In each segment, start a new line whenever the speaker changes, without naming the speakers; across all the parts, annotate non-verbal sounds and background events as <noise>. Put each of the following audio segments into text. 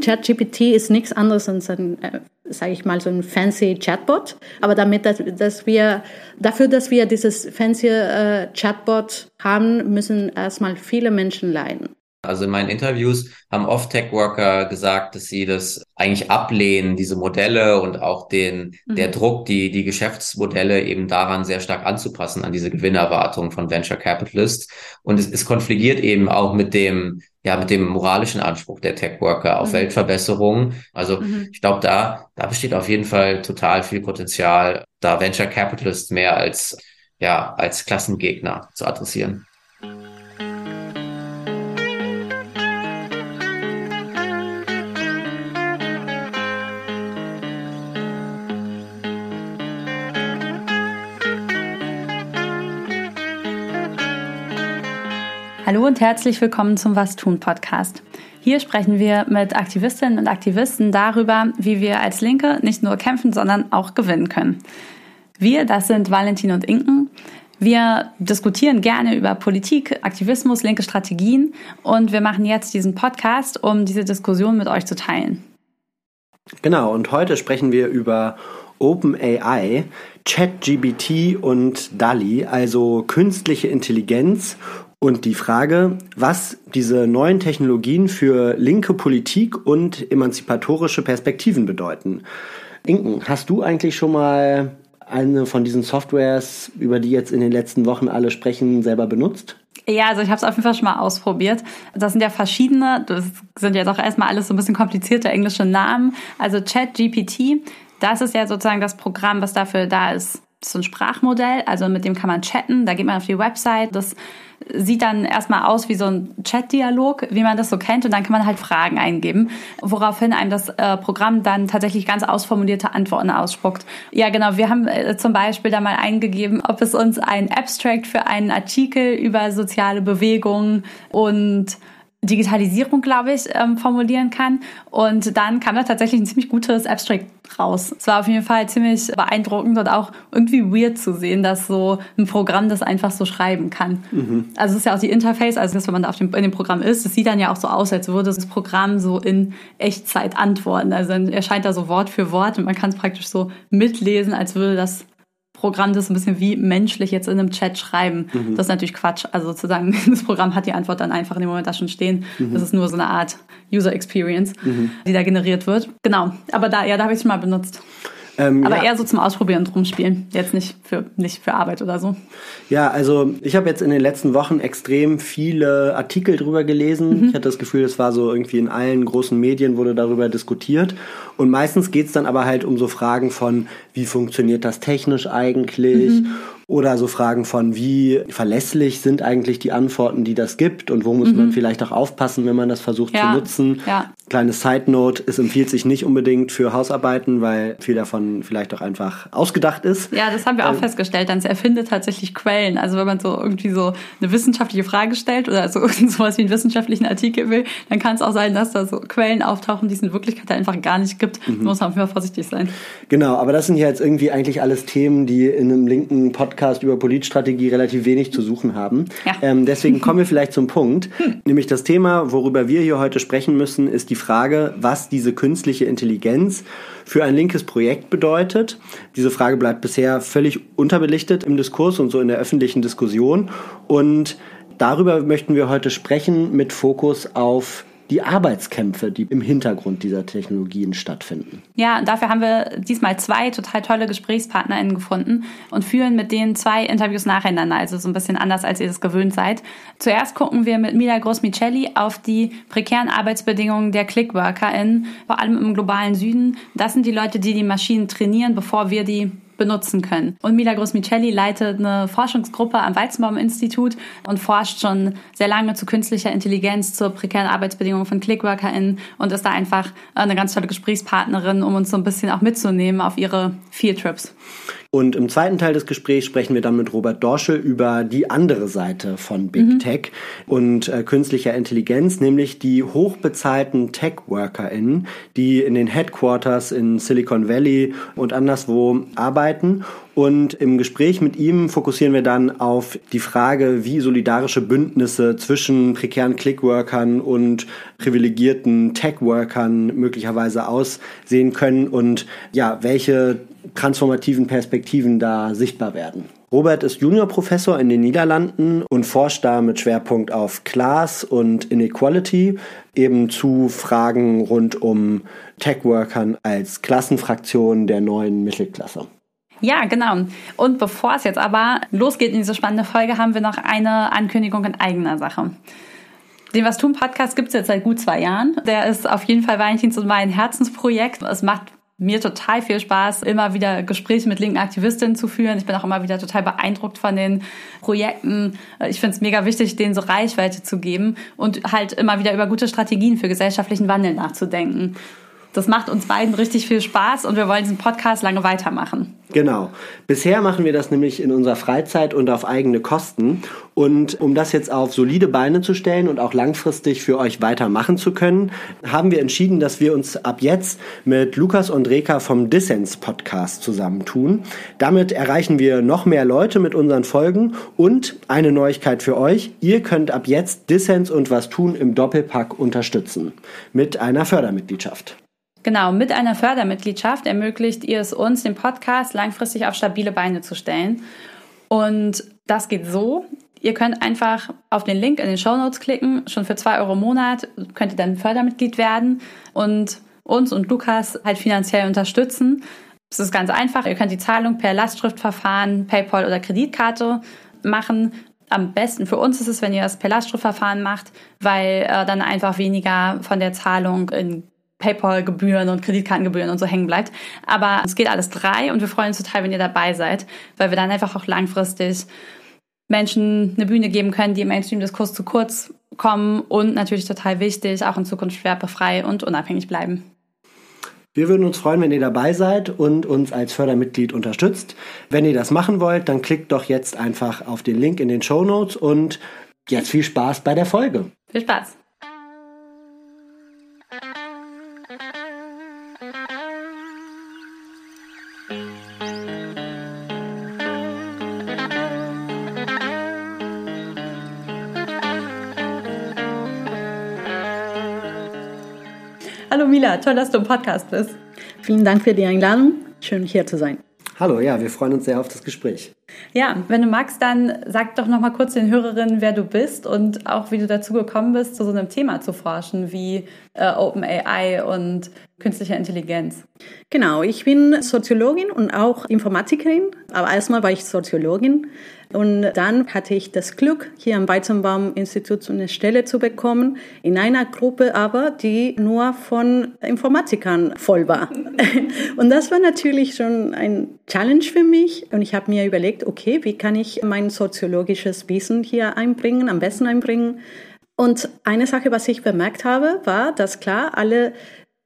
ChatGPT ist nichts anderes als ein, äh, sage ich mal, so ein fancy Chatbot. Aber damit, dass, dass wir, dafür, dass wir dieses fancy äh, Chatbot haben, müssen erstmal viele Menschen leiden.
Also in meinen Interviews haben oft Tech-Worker gesagt, dass sie das eigentlich ablehnen, diese Modelle und auch den, mhm. der Druck, die, die Geschäftsmodelle eben daran sehr stark anzupassen, an diese Gewinnerwartung von Venture Capitalists. Und es, es konfligiert eben auch mit dem, ja, mit dem moralischen Anspruch der Tech-Worker auf mhm. Weltverbesserung. Also mhm. ich glaube, da, da besteht auf jeden Fall total viel Potenzial, da Venture Capitalists mehr als, ja, als Klassengegner zu adressieren.
Hallo und herzlich willkommen zum Was tun Podcast. Hier sprechen wir mit Aktivistinnen und Aktivisten darüber, wie wir als Linke nicht nur kämpfen, sondern auch gewinnen können. Wir, das sind Valentin und Inken. Wir diskutieren gerne über Politik, Aktivismus, linke Strategien und wir machen jetzt diesen Podcast, um diese Diskussion mit euch zu teilen.
Genau, und heute sprechen wir über OpenAI, ChatGBT und DALI, also künstliche Intelligenz und die Frage, was diese neuen Technologien für linke Politik und emanzipatorische Perspektiven bedeuten. Inken, hast du eigentlich schon mal eine von diesen Softwares, über die jetzt in den letzten Wochen alle sprechen, selber benutzt?
Ja, also ich habe es auf jeden Fall schon mal ausprobiert. Das sind ja verschiedene, das sind ja doch erstmal alles so ein bisschen komplizierte englische Namen. Also ChatGPT, das ist ja sozusagen das Programm, was dafür da ist. So ein Sprachmodell, also mit dem kann man chatten. Da geht man auf die Website. Das sieht dann erstmal aus wie so ein Chat-Dialog, wie man das so kennt, und dann kann man halt Fragen eingeben, woraufhin einem das äh, Programm dann tatsächlich ganz ausformulierte Antworten ausspuckt. Ja, genau, wir haben äh, zum Beispiel da mal eingegeben, ob es uns ein Abstract für einen Artikel über soziale Bewegungen und Digitalisierung, glaube ich, ähm, formulieren kann. Und dann kam da tatsächlich ein ziemlich gutes Abstract raus. Es war auf jeden Fall ziemlich beeindruckend und auch irgendwie weird zu sehen, dass so ein Programm das einfach so schreiben kann. Mhm. Also es ist ja auch die Interface, also das, wenn man da auf dem, in dem Programm ist, es sieht dann ja auch so aus, als würde das Programm so in Echtzeit antworten. Also dann erscheint da so Wort für Wort und man kann es praktisch so mitlesen, als würde das Programm das ein bisschen wie menschlich jetzt in einem Chat schreiben. Mhm. Das ist natürlich Quatsch. Also sozusagen, <laughs> das Programm hat die Antwort dann einfach in dem Moment da schon stehen. Mhm. Das ist nur so eine Art User Experience, mhm. die da generiert wird. Genau. Aber da, ja, da habe ich es schon mal benutzt. Ähm, Aber ja. eher so zum Ausprobieren und Rumspielen, jetzt nicht für, nicht für Arbeit oder so.
Ja, also ich habe jetzt in den letzten Wochen extrem viele Artikel drüber gelesen. Mhm. Ich hatte das Gefühl, es war so irgendwie in allen großen Medien wurde darüber diskutiert. Und meistens geht es dann aber halt um so Fragen von, wie funktioniert das technisch eigentlich? Mhm. Oder so Fragen von, wie verlässlich sind eigentlich die Antworten, die das gibt und wo muss mhm. man vielleicht auch aufpassen, wenn man das versucht ja. zu nutzen. Ja. Kleine Side Note, es empfiehlt sich nicht unbedingt für Hausarbeiten, weil viel davon vielleicht auch einfach ausgedacht ist.
Ja, das haben wir auch ähm, festgestellt. Dann erfindet tatsächlich Quellen. Also wenn man so irgendwie so eine wissenschaftliche Frage stellt oder so <laughs> sowas wie einen wissenschaftlichen Artikel will, dann kann es auch sein, dass da so Quellen auftauchen, die es in Wirklichkeit einfach gar nicht gibt. Mhm. Da muss man vorsichtig sein.
Genau, aber das sind ja jetzt irgendwie eigentlich alles Themen, die in einem linken Podcast über Politstrategie relativ wenig zu suchen haben. Ja. Ähm, deswegen <laughs> kommen wir vielleicht zum Punkt. Hm. Nämlich das Thema, worüber wir hier heute sprechen müssen, ist die Frage, was diese künstliche Intelligenz für ein linkes Projekt bedeutet. Diese Frage bleibt bisher völlig unterbelichtet im Diskurs und so in der öffentlichen Diskussion. Und darüber möchten wir heute sprechen mit Fokus auf die Arbeitskämpfe, die im Hintergrund dieser Technologien stattfinden.
Ja, dafür haben wir diesmal zwei total tolle GesprächspartnerInnen gefunden und führen mit denen zwei Interviews nacheinander, also so ein bisschen anders, als ihr das gewöhnt seid. Zuerst gucken wir mit Mila Gross-Micelli auf die prekären Arbeitsbedingungen der ClickworkerInnen, vor allem im globalen Süden. Das sind die Leute, die die Maschinen trainieren, bevor wir die benutzen können. Und Mila Gross-Micelli leitet eine Forschungsgruppe am Weizenbaum-Institut und forscht schon sehr lange zu künstlicher Intelligenz, zur prekären Arbeitsbedingungen von ClickworkerInnen und ist da einfach eine ganz tolle Gesprächspartnerin, um uns so ein bisschen auch mitzunehmen auf ihre Fieldtrips.
Und im zweiten Teil des Gesprächs sprechen wir dann mit Robert Dorsche über die andere Seite von Big mhm. Tech und äh, künstlicher Intelligenz, nämlich die hochbezahlten Tech-WorkerInnen, die in den Headquarters in Silicon Valley und anderswo arbeiten Und im Gespräch mit ihm fokussieren wir dann auf die Frage, wie solidarische Bündnisse zwischen prekären Clickworkern und privilegierten Tech-Workern möglicherweise aussehen können und ja, welche transformativen Perspektiven da sichtbar werden. Robert ist Juniorprofessor in den Niederlanden und forscht da mit Schwerpunkt auf Class und Inequality, eben zu Fragen rund um Tech-Workern als Klassenfraktion der neuen Mittelklasse.
Ja, genau. Und bevor es jetzt aber losgeht in diese spannende Folge, haben wir noch eine Ankündigung in eigener Sache. Den Was tun Podcast gibt es jetzt seit gut zwei Jahren. Der ist auf jeden Fall Valentins und mein Herzensprojekt. Es macht mir total viel Spaß, immer wieder Gespräche mit linken Aktivistinnen zu führen. Ich bin auch immer wieder total beeindruckt von den Projekten. Ich finde es mega wichtig, denen so Reichweite zu geben und halt immer wieder über gute Strategien für gesellschaftlichen Wandel nachzudenken. Das macht uns beiden richtig viel Spaß und wir wollen diesen Podcast lange weitermachen.
Genau. Bisher machen wir das nämlich in unserer Freizeit und auf eigene Kosten. Und um das jetzt auf solide Beine zu stellen und auch langfristig für euch weitermachen zu können, haben wir entschieden, dass wir uns ab jetzt mit Lukas und Reka vom Dissens Podcast zusammentun. Damit erreichen wir noch mehr Leute mit unseren Folgen und eine Neuigkeit für euch. Ihr könnt ab jetzt Dissens und was tun im Doppelpack unterstützen. Mit einer Fördermitgliedschaft.
Genau, mit einer Fördermitgliedschaft ermöglicht ihr es uns, den Podcast langfristig auf stabile Beine zu stellen. Und das geht so. Ihr könnt einfach auf den Link in den Show Notes klicken. Schon für zwei Euro im Monat könnt ihr dann Fördermitglied werden und uns und Lukas halt finanziell unterstützen. Es ist ganz einfach. Ihr könnt die Zahlung per Lastschriftverfahren, PayPal oder Kreditkarte machen. Am besten für uns ist es, wenn ihr das per Lastschriftverfahren macht, weil äh, dann einfach weniger von der Zahlung in PayPal-Gebühren und Kreditkartengebühren und so hängen bleibt. Aber es geht alles drei und wir freuen uns total, wenn ihr dabei seid, weil wir dann einfach auch langfristig Menschen eine Bühne geben können, die im Mainstream-Diskurs zu kurz kommen und natürlich total wichtig, auch in Zukunft werbefrei und unabhängig bleiben.
Wir würden uns freuen, wenn ihr dabei seid und uns als Fördermitglied unterstützt. Wenn ihr das machen wollt, dann klickt doch jetzt einfach auf den Link in den Show Notes und jetzt viel Spaß bei der Folge.
Viel Spaß. Mila, toll, dass du im Podcast bist.
Vielen Dank für die Einladung. Schön hier zu sein.
Hallo, ja, wir freuen uns sehr auf das Gespräch.
Ja, wenn du magst, dann sag doch noch mal kurz den Hörerinnen, wer du bist und auch wie du dazu gekommen bist, zu so einem Thema zu forschen wie äh, Open AI und künstliche Intelligenz.
Genau, ich bin Soziologin und auch Informatikerin, aber erstmal war ich Soziologin und dann hatte ich das Glück, hier am Weizenbaum-Institut eine Stelle zu bekommen, in einer Gruppe aber, die nur von Informatikern voll war. <laughs> Und das war natürlich schon ein Challenge für mich und ich habe mir überlegt, okay, wie kann ich mein soziologisches Wissen hier einbringen, am besten einbringen. Und eine Sache, was ich bemerkt habe, war, dass klar, alle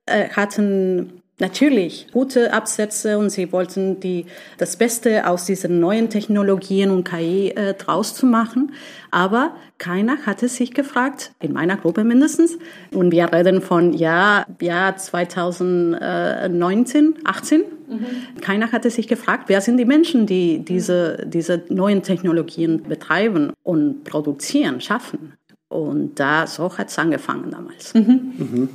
äh, hatten natürlich gute Absätze und sie wollten die, das Beste aus diesen neuen Technologien und KI äh, draus zu machen. Aber keiner hatte sich gefragt, in meiner Gruppe mindestens, und wir reden von Jahr, Jahr 2019, 18, mhm. keiner hatte sich gefragt, wer sind die Menschen, die diese, diese neuen Technologien betreiben und produzieren, schaffen. Und da, so hat es angefangen damals. Mhm.
Mhm.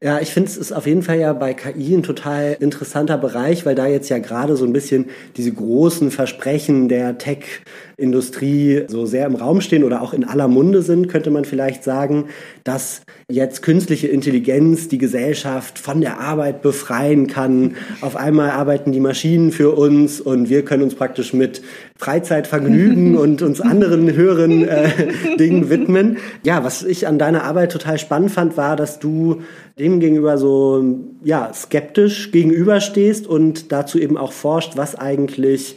Ja, ich finde es ist auf jeden Fall ja bei KI ein total interessanter Bereich, weil da jetzt ja gerade so ein bisschen diese großen Versprechen der Tech-Industrie so sehr im Raum stehen oder auch in aller Munde sind, könnte man vielleicht sagen, dass jetzt künstliche Intelligenz die Gesellschaft von der Arbeit befreien kann. Auf einmal arbeiten die Maschinen für uns und wir können uns praktisch mit Freizeitvergnügen <laughs> und uns anderen höheren äh, Dingen widmen. Ja, was ich an deiner Arbeit total spannend fand, war, dass du dem gegenüber so ja, skeptisch gegenüberstehst und dazu eben auch forscht, was eigentlich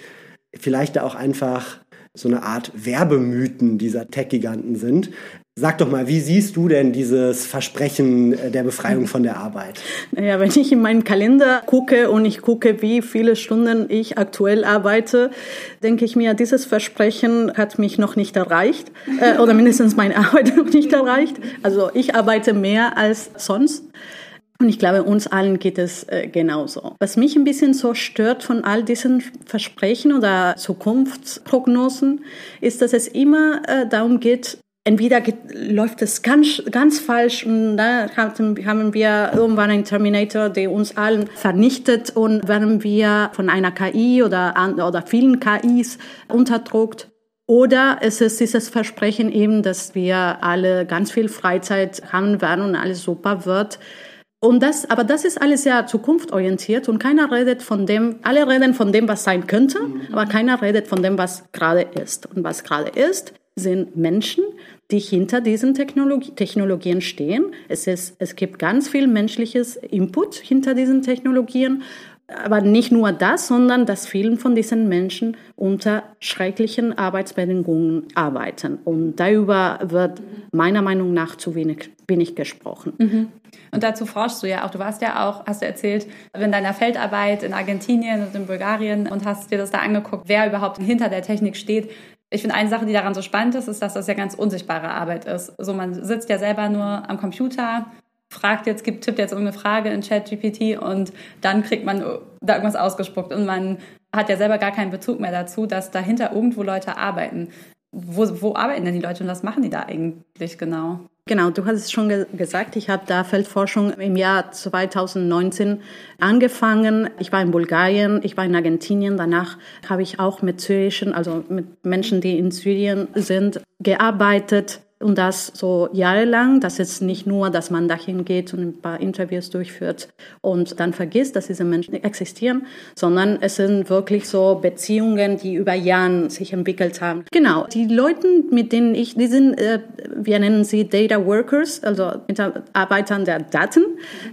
vielleicht da auch einfach so eine Art Werbemythen dieser Tech-Giganten sind. Sag doch mal, wie siehst du denn dieses Versprechen äh, der Befreiung von der Arbeit?
Naja, wenn ich in meinen Kalender gucke und ich gucke, wie viele Stunden ich aktuell arbeite, denke ich mir, dieses Versprechen hat mich noch nicht erreicht äh, oder mindestens meine Arbeit <laughs> noch nicht erreicht. Also ich arbeite mehr als sonst. Und ich glaube, uns allen geht es äh, genauso. Was mich ein bisschen so stört von all diesen Versprechen oder Zukunftsprognosen, ist, dass es immer äh, darum geht, entweder läuft es ganz, ganz falsch und da haben wir irgendwann einen Terminator, der uns allen vernichtet und werden wir von einer KI oder, oder vielen KIs unterdrückt. Oder es ist dieses Versprechen eben, dass wir alle ganz viel Freizeit haben werden und alles super wird. Und das, aber das ist alles sehr zukunftsorientiert und keiner redet von dem, alle reden von dem, was sein könnte, aber keiner redet von dem, was gerade ist. Und was gerade ist, sind Menschen, die hinter diesen Technologie, Technologien stehen. Es, ist, es gibt ganz viel menschliches Input hinter diesen Technologien. Aber nicht nur das, sondern dass vielen von diesen Menschen unter schrecklichen Arbeitsbedingungen arbeiten. Und darüber wird meiner Meinung nach zu wenig, wenig gesprochen.
Mhm. Und dazu forschst du ja auch. Du warst ja auch, hast du erzählt, in deiner Feldarbeit in Argentinien und in Bulgarien und hast dir das da angeguckt, wer überhaupt hinter der Technik steht ich finde, eine Sache, die daran so spannend ist, ist, dass das ja ganz unsichtbare Arbeit ist. So, man sitzt ja selber nur am Computer, fragt jetzt, gibt, tippt jetzt irgendeine Frage in ChatGPT und dann kriegt man da irgendwas ausgespuckt und man hat ja selber gar keinen Bezug mehr dazu, dass dahinter irgendwo Leute arbeiten. Wo, wo arbeiten denn die Leute und was machen die da eigentlich genau?
Genau, du hast es schon ge gesagt, ich habe da Feldforschung im Jahr 2019 angefangen. Ich war in Bulgarien, ich war in Argentinien, danach habe ich auch mit syrischen, also mit Menschen, die in Syrien sind, gearbeitet und das so jahrelang. Das ist nicht nur, dass man dahin geht und ein paar Interviews durchführt und dann vergisst, dass diese Menschen existieren, sondern es sind wirklich so Beziehungen, die über Jahre sich entwickelt haben. Genau, die Leute, mit denen ich, die sind, äh, wir nennen sie Data Workers, also Mitarbeiter der Daten.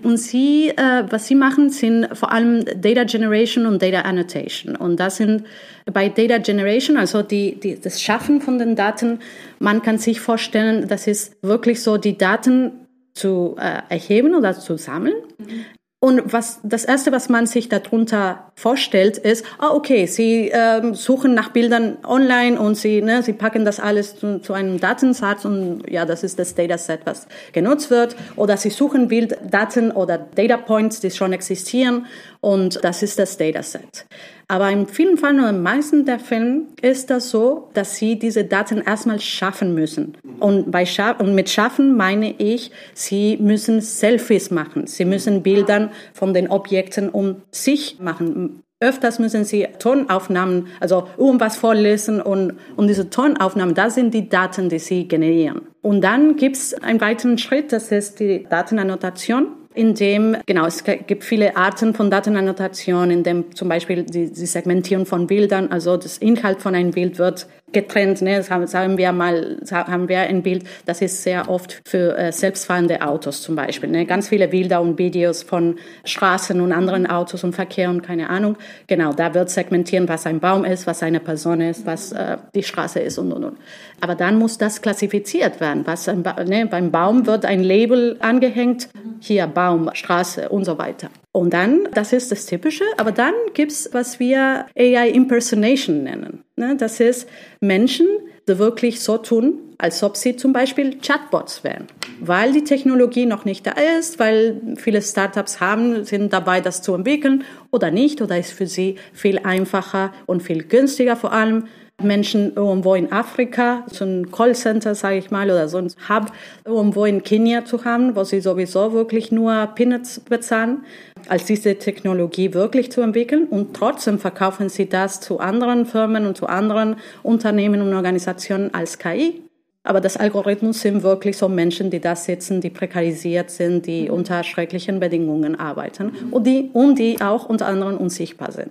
Und sie, äh, was sie machen, sind vor allem Data Generation und Data Annotation. Und das sind bei Data Generation, also die, die, das Schaffen von den Daten, man kann sich vorstellen, das ist wirklich so, die Daten zu äh, erheben oder zu sammeln. Mhm. Und was das erste, was man sich darunter vorstellt, ist, ah okay, Sie ähm, suchen nach Bildern online und Sie ne, Sie packen das alles zu, zu, einem Datensatz und ja, das ist das Dataset, was genutzt wird. Oder Sie suchen Bilddaten oder Data Points, die schon existieren und das ist das Dataset. Aber in vielen Fällen oder in meisten der Fälle ist das so, dass sie diese Daten erstmal schaffen müssen. Und, bei Scha und mit schaffen meine ich, sie müssen Selfies machen. Sie müssen Bildern von den Objekten um sich machen. Öfters müssen sie Tonaufnahmen, also irgendwas vorlesen und, und diese Tonaufnahmen, das sind die Daten, die sie generieren. Und dann gibt es einen weiteren Schritt, das ist die Datenannotation in dem, genau, es gibt viele Arten von Datenannotation, in dem zum Beispiel die, die Segmentierung von Bildern, also das Inhalt von einem Bild wird getrennt. Ne? Sagen wir mal, haben wir ein Bild, das ist sehr oft für äh, selbstfahrende Autos zum Beispiel. Ne? Ganz viele Bilder und Videos von Straßen und anderen Autos und Verkehr und keine Ahnung. Genau, da wird segmentieren, was ein Baum ist, was eine Person ist, was äh, die Straße ist und und und. Aber dann muss das klassifiziert werden. Was ein ba ne? Beim Baum wird ein Label angehängt, hier Baum, Straße und so weiter. Und dann, das ist das Typische, aber dann gibt's was wir AI Impersonation nennen. Ne? Das ist Menschen, die wirklich so tun, als ob sie zum Beispiel Chatbots wären. Weil die Technologie noch nicht da ist, weil viele Startups haben, sind dabei, das zu entwickeln oder nicht, oder ist für sie viel einfacher und viel günstiger vor allem Menschen irgendwo in Afrika, so ein Callcenter, sage ich mal, oder so ein Hub irgendwo in Kenia zu haben, wo sie sowieso wirklich nur Peanuts bezahlen, als diese Technologie wirklich zu entwickeln. Und trotzdem verkaufen sie das zu anderen Firmen und zu anderen Unternehmen und Organisationen als KI. Aber das Algorithmus sind wirklich so Menschen, die da sitzen, die prekarisiert sind, die mhm. unter schrecklichen Bedingungen arbeiten und die, und die auch unter anderem unsichtbar sind.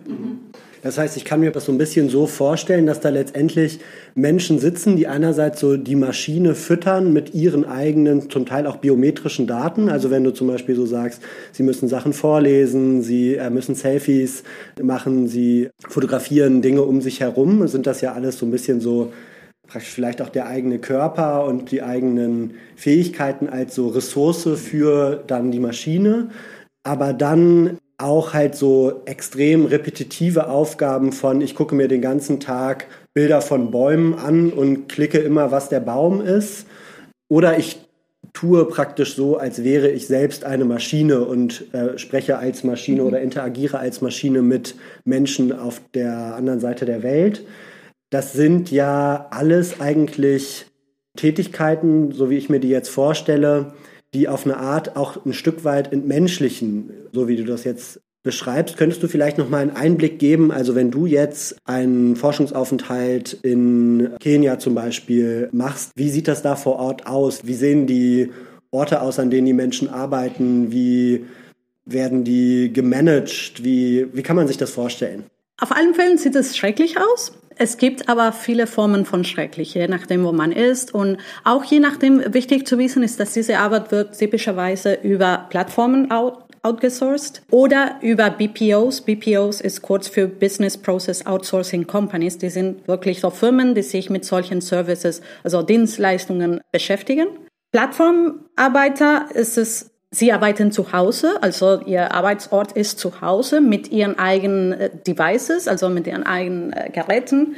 Das heißt, ich kann mir das so ein bisschen so vorstellen, dass da letztendlich Menschen sitzen, die einerseits so die Maschine füttern mit ihren eigenen, zum Teil auch biometrischen Daten. Also wenn du zum Beispiel so sagst, sie müssen Sachen vorlesen, sie äh, müssen Selfies machen, sie fotografieren Dinge um sich herum, sind das ja alles so ein bisschen so vielleicht auch der eigene Körper und die eigenen Fähigkeiten als so Ressource für dann die Maschine. Aber dann auch halt so extrem repetitive Aufgaben von, ich gucke mir den ganzen Tag Bilder von Bäumen an und klicke immer, was der Baum ist. Oder ich tue praktisch so, als wäre ich selbst eine Maschine und äh, spreche als Maschine mhm. oder interagiere als Maschine mit Menschen auf der anderen Seite der Welt. Das sind ja alles eigentlich Tätigkeiten, so wie ich mir die jetzt vorstelle, die auf eine Art auch ein Stück weit entmenschlichen, so wie du das jetzt beschreibst. Könntest du vielleicht noch mal einen Einblick geben? Also wenn du jetzt einen Forschungsaufenthalt in Kenia zum Beispiel machst, wie sieht das da vor Ort aus? Wie sehen die Orte aus, an denen die Menschen arbeiten? Wie werden die gemanagt? Wie, wie kann man sich das vorstellen?
Auf allen Fällen sieht es schrecklich aus. Es gibt aber viele Formen von schrecklich, je nachdem, wo man ist. Und auch je nachdem, wichtig zu wissen ist, dass diese Arbeit wird typischerweise über Plattformen out outgesourced oder über BPOs. BPOs ist kurz für Business Process Outsourcing Companies. Die sind wirklich so Firmen, die sich mit solchen Services, also Dienstleistungen beschäftigen. Plattformarbeiter ist es Sie arbeiten zu Hause, also Ihr Arbeitsort ist zu Hause mit Ihren eigenen äh, Devices, also mit Ihren eigenen äh, Geräten.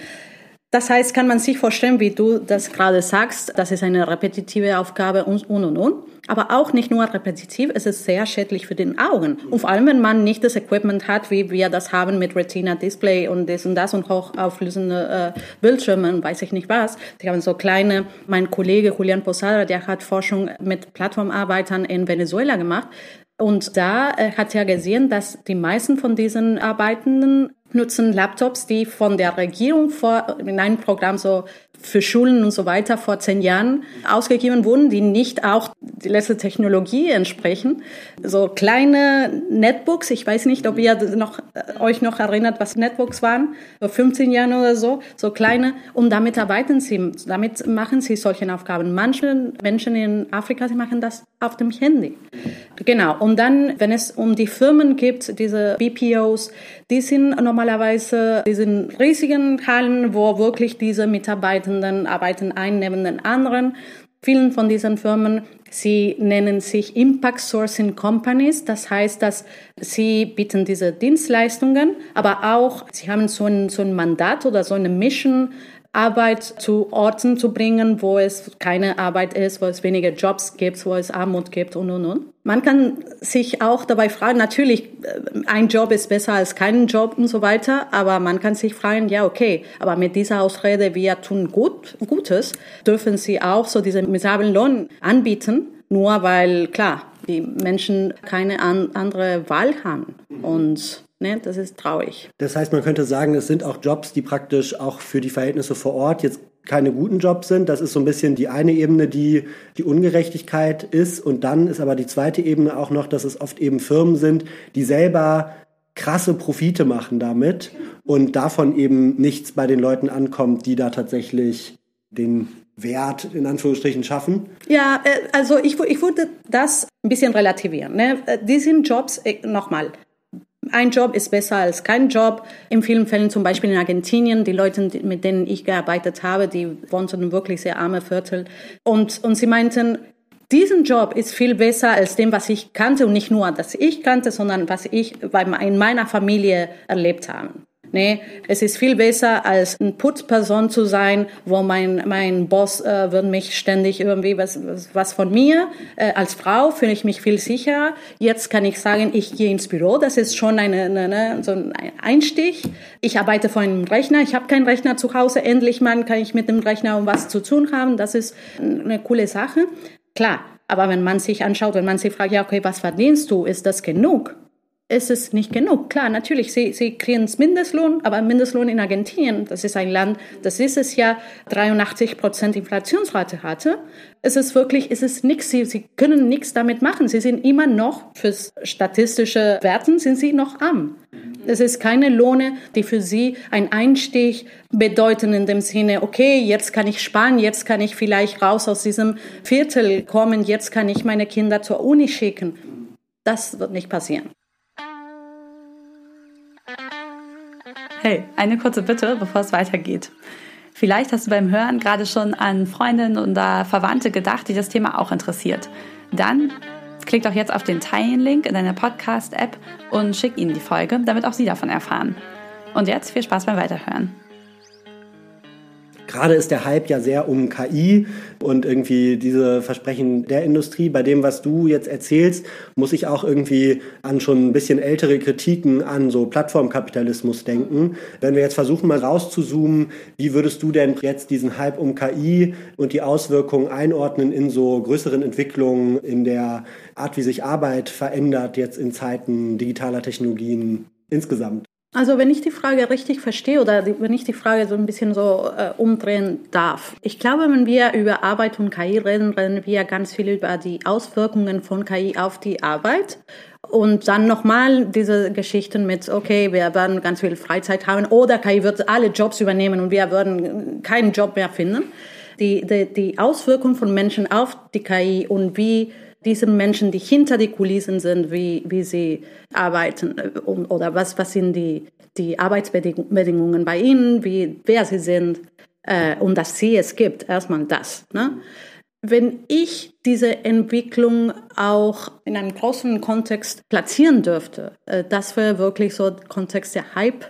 Das heißt, kann man sich vorstellen, wie du das gerade sagst, das ist eine repetitive Aufgabe und, und, und, und. Aber auch nicht nur repetitiv, es ist sehr schädlich für den Augen. Und vor allem, wenn man nicht das Equipment hat, wie wir das haben mit Retina-Display und das und das und hochauflösende äh, Bildschirme und weiß ich nicht was. Die haben so kleine, mein Kollege Julian Posada, der hat Forschung mit Plattformarbeitern in Venezuela gemacht. Und da äh, hat er gesehen, dass die meisten von diesen Arbeitenden nutzen Laptops, die von der Regierung vor, in einem Programm so für Schulen und so weiter vor zehn Jahren ausgegeben wurden, die nicht auch die letzte Technologie entsprechen. So kleine Netbooks, ich weiß nicht, ob ihr noch, äh, euch noch erinnert, was Netbooks waren, vor 15 Jahren oder so, so kleine, und damit arbeiten sie, damit machen sie solche Aufgaben. Manche Menschen in Afrika, sie machen das auf dem Handy. Genau, und dann, wenn es um die Firmen gibt, diese BPOs, die sind normalerweise, die sind riesigen Hallen, wo wirklich diese Mitarbeitenden arbeiten einen neben den anderen. Vielen von diesen Firmen, sie nennen sich Impact Sourcing Companies. Das heißt, dass sie bieten diese Dienstleistungen, aber auch, sie haben so ein, so ein Mandat oder so eine Mission, Arbeit zu Orten zu bringen, wo es keine Arbeit ist, wo es weniger Jobs gibt, wo es Armut gibt und, und, und. Man kann sich auch dabei fragen, natürlich, äh, ein Job ist besser als keinen Job und so weiter, aber man kann sich fragen, ja, okay, aber mit dieser Ausrede, wir tun gut, Gutes, dürfen sie auch so diesen miserablen Lohn anbieten, nur weil, klar, die Menschen keine an, andere Wahl haben. Und Ne, das ist traurig.
Das heißt, man könnte sagen, es sind auch Jobs, die praktisch auch für die Verhältnisse vor Ort jetzt keine guten Jobs sind. Das ist so ein bisschen die eine Ebene, die die Ungerechtigkeit ist. Und dann ist aber die zweite Ebene auch noch, dass es oft eben Firmen sind, die selber krasse Profite machen damit und davon eben nichts bei den Leuten ankommt, die da tatsächlich den Wert in Anführungsstrichen schaffen?
Ja, äh, also ich, ich würde das ein bisschen relativieren. Ne? Äh, die sind Jobs, äh, nochmal, ein Job ist besser als kein Job. In vielen Fällen, zum Beispiel in Argentinien, die Leute, mit denen ich gearbeitet habe, die wohnten wirklich sehr arme Viertel. Und, und sie meinten, diesen Job ist viel besser als dem, was ich kannte und nicht nur, das ich kannte, sondern was ich in meiner Familie erlebt habe. Nee, es ist viel besser, als eine Putzperson zu sein, wo mein, mein Boss äh, wird mich ständig irgendwie was, was, was von mir. Äh, als Frau fühle ich mich viel sicherer. Jetzt kann ich sagen, ich gehe ins Büro. Das ist schon eine, eine, eine so ein Einstich. Ich arbeite vor einem Rechner. Ich habe keinen Rechner zu Hause. Endlich mal kann ich mit dem Rechner um was zu tun haben. Das ist eine coole Sache. Klar. Aber wenn man sich anschaut, wenn man sich fragt, ja, okay, was verdienst du? Ist das genug? Ist es nicht genug. Klar, natürlich, sie, sie kriegen Mindestlohn, aber Mindestlohn in Argentinien, das ist ein Land, das dieses Jahr 83 Prozent Inflationsrate hatte. Es ist wirklich, es nichts, sie, sie können nichts damit machen. Sie sind immer noch, fürs statistische Werten sind sie noch arm. Es ist keine Lohne, die für sie ein Einstieg bedeuten in dem Sinne, okay, jetzt kann ich sparen, jetzt kann ich vielleicht raus aus diesem Viertel kommen, jetzt kann ich meine Kinder zur Uni schicken. Das wird nicht passieren.
Hey, eine kurze Bitte, bevor es weitergeht. Vielleicht hast du beim Hören gerade schon an Freundinnen oder Verwandte gedacht, die das Thema auch interessiert. Dann klick doch jetzt auf den Teilen-Link in deiner Podcast-App und schick ihnen die Folge, damit auch sie davon erfahren. Und jetzt viel Spaß beim Weiterhören.
Gerade ist der Hype ja sehr um KI und irgendwie diese Versprechen der Industrie. Bei dem, was du jetzt erzählst, muss ich auch irgendwie an schon ein bisschen ältere Kritiken an so Plattformkapitalismus denken. Wenn wir jetzt versuchen mal rauszuzoomen, wie würdest du denn jetzt diesen Hype um KI und die Auswirkungen einordnen in so größeren Entwicklungen in der Art, wie sich Arbeit verändert jetzt in Zeiten digitaler Technologien insgesamt?
Also wenn ich die Frage richtig verstehe oder wenn ich die Frage so ein bisschen so äh, umdrehen darf. Ich glaube, wenn wir über Arbeit und KI reden, reden wir ganz viel über die Auswirkungen von KI auf die Arbeit. Und dann nochmal diese Geschichten mit, okay, wir werden ganz viel Freizeit haben oder KI wird alle Jobs übernehmen und wir würden keinen Job mehr finden. Die, die, die Auswirkungen von Menschen auf die KI und wie diese Menschen, die hinter die Kulissen sind, wie, wie sie arbeiten äh, oder was, was sind die, die Arbeitsbedingungen bei ihnen, wie, wer sie sind äh, und dass sie es gibt. Erstmal das. Ne? Wenn ich diese Entwicklung auch in einem großen Kontext platzieren dürfte, äh, das wäre wirklich so Kontext der Hype.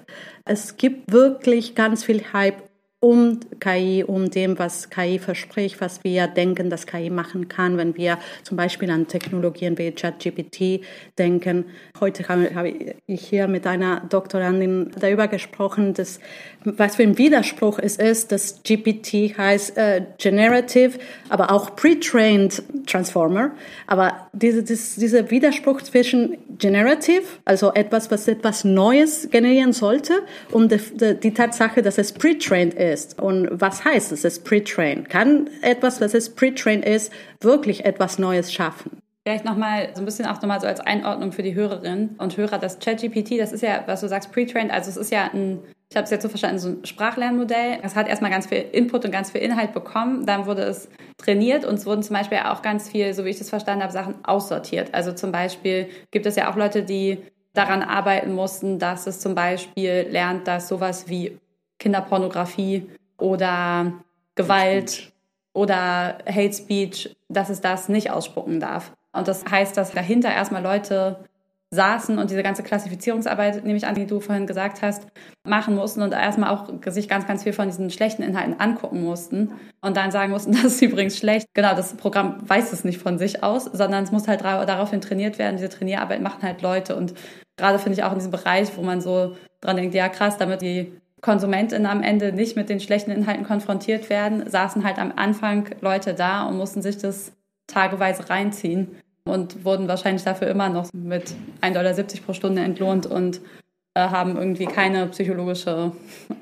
Es gibt wirklich ganz viel Hype um KI, um dem, was KI verspricht, was wir denken, dass KI machen kann, wenn wir zum Beispiel an Technologien wie ChatGPT denken. Heute habe ich hier mit einer Doktorandin darüber gesprochen, dass was für ein Widerspruch es ist, dass GPT heißt äh, Generative, aber auch Pre-Trained Transformer. Aber diese, diese, dieser Widerspruch zwischen Generative, also etwas, was etwas Neues generieren sollte, und die, die Tatsache, dass es Pre-Trained ist. Und was heißt es, ist Pre-Trained? Kann etwas, was es Pre-Trained ist, wirklich etwas Neues schaffen?
Vielleicht nochmal so ein bisschen auch nochmal so als Einordnung für die Hörerinnen und Hörer. Das ChatGPT, das ist ja, was du sagst, pre-trained, also es ist ja ein ich habe es jetzt so verstanden, so ein Sprachlernmodell. Es hat erstmal ganz viel Input und ganz viel Inhalt bekommen. Dann wurde es trainiert und es wurden zum Beispiel auch ganz viel, so wie ich das verstanden habe, Sachen aussortiert. Also zum Beispiel gibt es ja auch Leute, die daran arbeiten mussten, dass es zum Beispiel lernt, dass sowas wie Kinderpornografie oder Gewalt oder Hate Speech, dass es das nicht ausspucken darf. Und das heißt, dass dahinter erstmal Leute saßen und diese ganze Klassifizierungsarbeit, nehme ich an, die du vorhin gesagt hast, machen mussten und erstmal auch sich ganz, ganz viel von diesen schlechten Inhalten angucken mussten und dann sagen mussten, <laughs> das ist übrigens schlecht. Genau, das Programm weiß es nicht von sich aus, sondern es muss halt daraufhin trainiert werden. Diese Trainierarbeit machen halt Leute und gerade finde ich auch in diesem Bereich, wo man so dran denkt, ja krass, damit die KonsumentInnen am Ende nicht mit den schlechten Inhalten konfrontiert werden, saßen halt am Anfang Leute da und mussten sich das tageweise reinziehen und wurden wahrscheinlich dafür immer noch mit 1,70 Dollar pro Stunde entlohnt und äh, haben irgendwie keine psychologische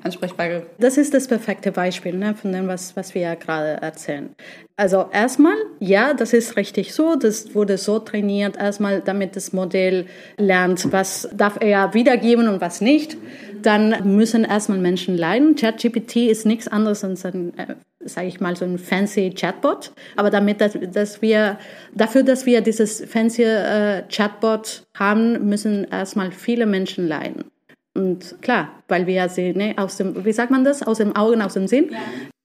Ansprechbarkeit.
Das ist das perfekte Beispiel ne, von dem, was, was wir ja gerade erzählen. Also erstmal, ja, das ist richtig so, das wurde so trainiert, erstmal damit das Modell lernt, was darf er wiedergeben und was nicht. Dann müssen erstmal Menschen leiden. ChatGPT ist nichts anderes als ein äh, sage ich mal, so ein fancy Chatbot. Aber damit, dass, dass wir, dafür, dass wir dieses fancy äh, Chatbot haben, müssen erstmal viele Menschen leiden. Und klar, weil wir sie, ne, aus dem, wie sagt man das, aus dem Augen, aus dem Sinn. Ja.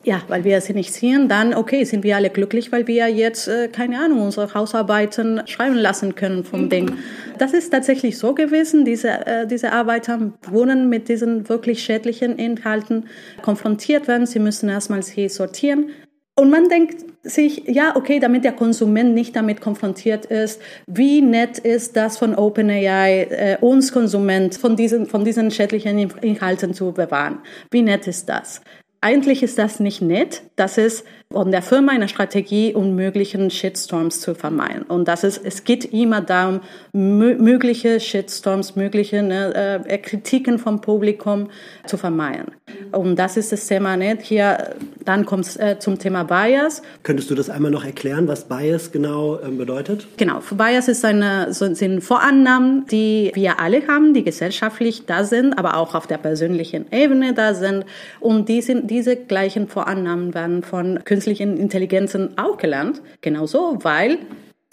Ja, weil wir sie nicht sehen, dann okay, sind wir alle glücklich, weil wir jetzt, äh, keine Ahnung, unsere Hausarbeiten schreiben lassen können vom Ding. Das ist tatsächlich so gewesen. Diese, äh, diese Arbeiter wurden mit diesen wirklich schädlichen Inhalten konfrontiert werden. Sie müssen erstmal sie sortieren. Und man denkt sich, ja, okay, damit der Konsument nicht damit konfrontiert ist, wie nett ist das von OpenAI, äh, uns Konsument von diesen, von diesen schädlichen Inhalten zu bewahren? Wie nett ist das? Eigentlich ist das nicht nett. Das ist von der Firma eine Strategie, um möglichen Shitstorms zu vermeiden. Und das ist, es geht immer darum, mögliche Shitstorms, mögliche ne, äh, Kritiken vom Publikum zu vermeiden. Und das ist das Thema nicht. Hier, dann kommt es äh, zum Thema Bias.
Könntest du das einmal noch erklären, was Bias genau äh, bedeutet?
Genau. Bias ist eine, sind Vorannahmen, die wir alle haben, die gesellschaftlich da sind, aber auch auf der persönlichen Ebene da sind. Und die sind, diese gleichen Vorannahmen werden von künstlichen Intelligenzen auch gelernt. Genauso, weil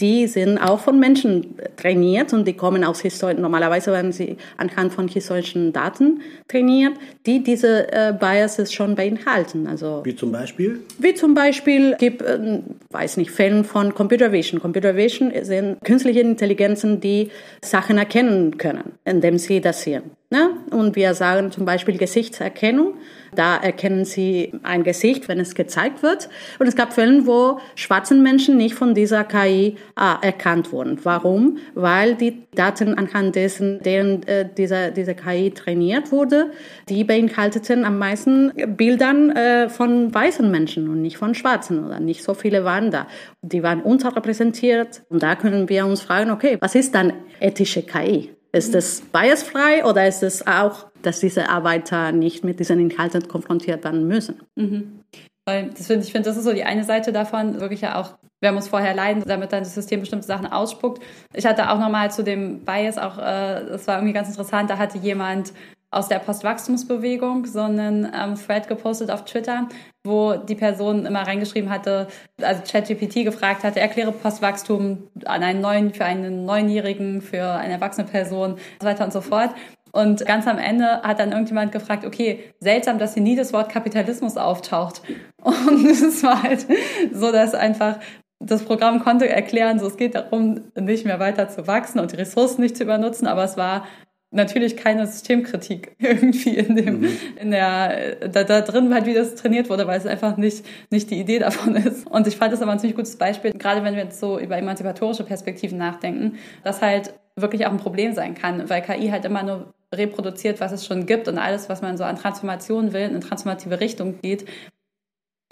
die sind auch von Menschen trainiert und die kommen aus historischen, normalerweise werden sie anhand von historischen Daten trainiert, die diese äh, Biases schon beinhalten. Also,
wie zum Beispiel?
Wie zum Beispiel gibt, äh, weiß nicht, Fällen von Computer Vision. Computer Vision sind künstliche Intelligenzen, die Sachen erkennen können, indem sie das sehen. Ne? Und wir sagen zum Beispiel Gesichtserkennung Da erkennen sie ein Gesicht, wenn es gezeigt wird. Und es gab Fälle, wo schwarzen Menschen nicht von dieser KI ah, erkannt wurden. Warum? Weil die Daten anhand dessen, deren äh, diese, diese KI trainiert wurde, die beinhalteten am meisten Bildern äh, von weißen Menschen und nicht von schwarzen oder nicht so viele waren da. Die waren unterrepräsentiert und da können wir uns fragen, okay, was ist dann ethische KI? Ist es biasfrei oder ist es auch, dass diese Arbeiter nicht mit diesen Inhalten konfrontiert werden müssen?
Mhm. Das find, ich finde, das ist so die eine Seite davon, wirklich ja auch, wer muss vorher leiden, damit dann das System bestimmte Sachen ausspuckt. Ich hatte auch nochmal zu dem Bias auch, äh, das war irgendwie ganz interessant, da hatte jemand aus der Postwachstumsbewegung so einen ähm, Thread gepostet auf Twitter, wo die Person immer reingeschrieben hatte, also ChatGPT gefragt hatte, erkläre Postwachstum an einen neuen, für einen Neunjährigen, für eine erwachsene Person, so weiter und so fort. Und ganz am Ende hat dann irgendjemand gefragt, okay, seltsam, dass hier nie das Wort Kapitalismus auftaucht. <laughs> Und es war halt so, dass einfach das Programm konnte erklären, so es geht darum, nicht mehr weiter zu wachsen und die Ressourcen nicht zu übernutzen, aber es war natürlich keine Systemkritik <laughs> irgendwie in dem, mhm. in der, da, da drin halt, wie das trainiert wurde, weil es einfach nicht, nicht die Idee davon <laughs> ist. Und ich fand das aber ein ziemlich gutes Beispiel, gerade wenn wir jetzt so über emanzipatorische Perspektiven nachdenken, dass halt wirklich auch ein Problem sein kann, weil KI halt immer nur reproduziert, was es schon gibt und alles, was man so an Transformation will, in eine transformative Richtung geht,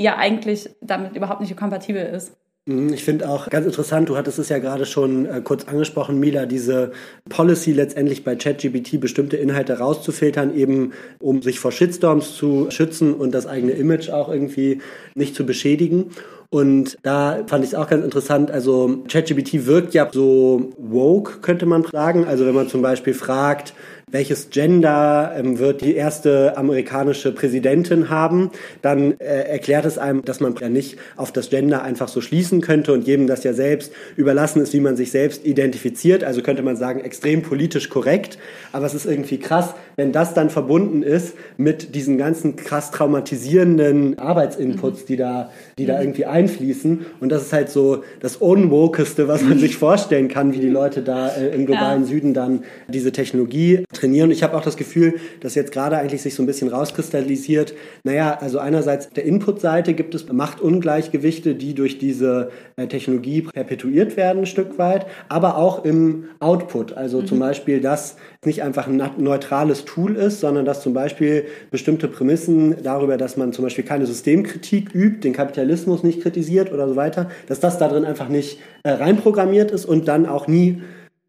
ja eigentlich damit überhaupt nicht kompatibel ist.
Mhm, ich finde auch ganz interessant, du hattest es ja gerade schon äh, kurz angesprochen, Mila, diese Policy letztendlich bei ChatGPT bestimmte Inhalte rauszufiltern, eben um sich vor Shitstorms zu schützen und das eigene Image auch irgendwie nicht zu beschädigen. Und da fand ich es auch ganz interessant. Also ChatGPT wirkt ja so woke, könnte man sagen. Also wenn man zum Beispiel fragt, welches Gender ähm, wird die erste amerikanische Präsidentin haben, dann äh, erklärt es einem, dass man ja nicht auf das Gender einfach so schließen könnte und jedem das ja selbst überlassen ist, wie man sich selbst identifiziert. Also könnte man sagen, extrem politisch korrekt. Aber es ist irgendwie krass, wenn das dann verbunden ist mit diesen ganzen krass traumatisierenden Arbeitsinputs, die da, die da irgendwie einfließen. Und das ist halt so das Unwokeste, was man sich vorstellen kann, wie die Leute da äh, im globalen ja. Süden dann diese Technologie trainieren. Ich habe auch das Gefühl, dass jetzt gerade eigentlich sich so ein bisschen rauskristallisiert. Naja, also einerseits der Input-Seite gibt es Machtungleichgewichte, die durch diese äh, Technologie perpetuiert werden, ein Stück weit, aber auch im Output. Also mhm. zum Beispiel, dass nicht einfach ein neutrales Tool ist, sondern dass zum Beispiel bestimmte Prämissen darüber, dass man zum Beispiel keine Systemkritik übt, den Kapitalismus nicht kritisiert oder so weiter, dass das da drin einfach nicht äh, reinprogrammiert ist und dann auch nie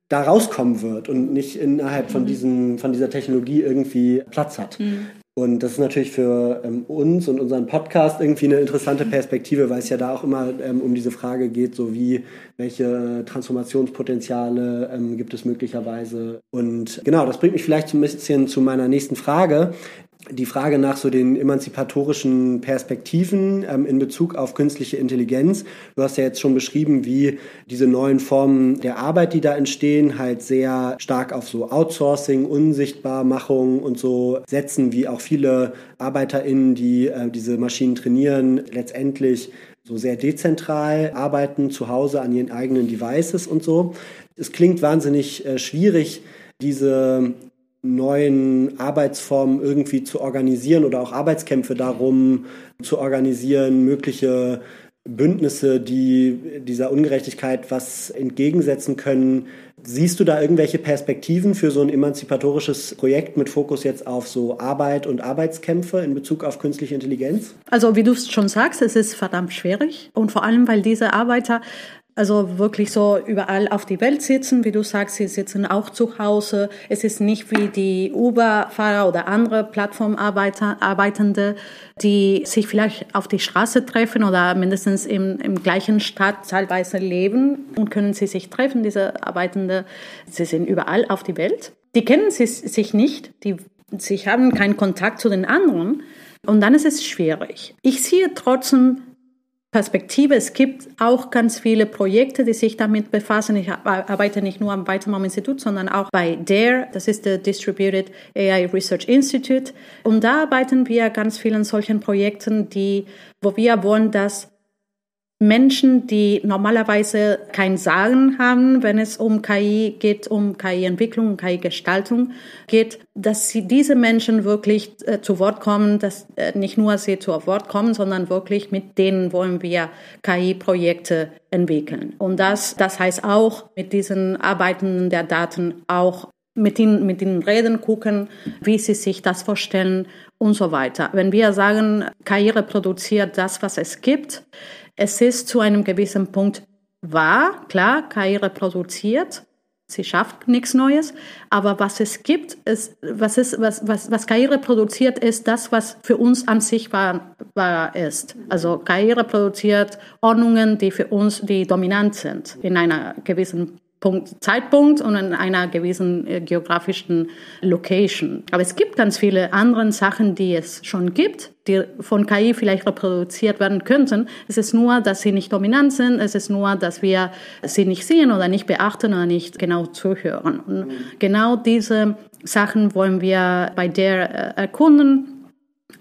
da rauskommen wird und nicht innerhalb von, mhm. diesen, von dieser Technologie irgendwie Platz hat. Mhm. Und das ist natürlich für ähm, uns und unseren Podcast irgendwie eine interessante Perspektive, weil es ja da auch immer ähm, um diese Frage geht, so wie, welche Transformationspotenziale ähm, gibt es möglicherweise. Und genau, das bringt mich vielleicht so ein bisschen zu meiner nächsten Frage die Frage nach so den emanzipatorischen Perspektiven ähm, in Bezug auf künstliche Intelligenz. Du hast ja jetzt schon beschrieben, wie diese neuen Formen der Arbeit, die da entstehen, halt sehr stark auf so Outsourcing, Unsichtbarmachung und so setzen, wie auch viele ArbeiterInnen, die äh, diese Maschinen trainieren, letztendlich so sehr dezentral arbeiten, zu Hause an ihren eigenen Devices und so. Es klingt wahnsinnig äh, schwierig, diese neuen Arbeitsformen irgendwie zu organisieren oder auch Arbeitskämpfe darum zu organisieren, mögliche Bündnisse, die dieser Ungerechtigkeit was entgegensetzen können. Siehst du da irgendwelche Perspektiven für so ein emanzipatorisches Projekt mit Fokus jetzt auf so Arbeit und Arbeitskämpfe in Bezug auf künstliche Intelligenz?
Also wie du es schon sagst, es ist verdammt schwierig und vor allem, weil diese Arbeiter also wirklich so überall auf die Welt sitzen, wie du sagst, sie sitzen auch zu Hause. Es ist nicht wie die Uber-Fahrer oder andere Plattformarbeitende, die sich vielleicht auf die Straße treffen oder mindestens im, im gleichen Stadt teilweise leben und können sie sich treffen, diese Arbeitende. Sie sind überall auf die Welt. Die kennen sie, sich nicht, die, sie haben keinen Kontakt zu den anderen. Und dann ist es schwierig. Ich sehe trotzdem Perspektive. Es gibt auch ganz viele Projekte, die sich damit befassen. Ich arbeite nicht nur am Weiterbaum Institut, sondern auch bei DARE, das ist der Distributed AI Research Institute. Und da arbeiten wir ganz vielen solchen Projekten, die, wo wir wollen, dass Menschen, die normalerweise kein Sagen haben, wenn es um KI geht, um KI-Entwicklung, KI-Gestaltung geht, dass sie diese Menschen wirklich äh, zu Wort kommen, dass äh, nicht nur sie zu Wort kommen, sondern wirklich mit denen wollen wir KI-Projekte entwickeln. Und das, das heißt auch mit diesen Arbeiten der Daten auch mit ihnen, mit ihnen reden, gucken, wie sie sich das vorstellen und so weiter. Wenn wir sagen, KI reproduziert das, was es gibt, es ist zu einem gewissen Punkt wahr, klar, KI reproduziert, sie schafft nichts Neues, aber was es gibt, ist, was, ist, was, was, was KI reproduziert, ist das, was für uns an sich wahr, wahr ist. Also KI reproduziert Ordnungen, die für uns die dominant sind in einer gewissen Punkt, Zeitpunkt und in einer gewissen äh, geografischen Location. Aber es gibt ganz viele andere Sachen, die es schon gibt, die von KI vielleicht reproduziert werden könnten. Es ist nur, dass sie nicht dominant sind. Es ist nur, dass wir sie nicht sehen oder nicht beachten oder nicht genau zuhören. Und genau diese Sachen wollen wir bei der äh, erkunden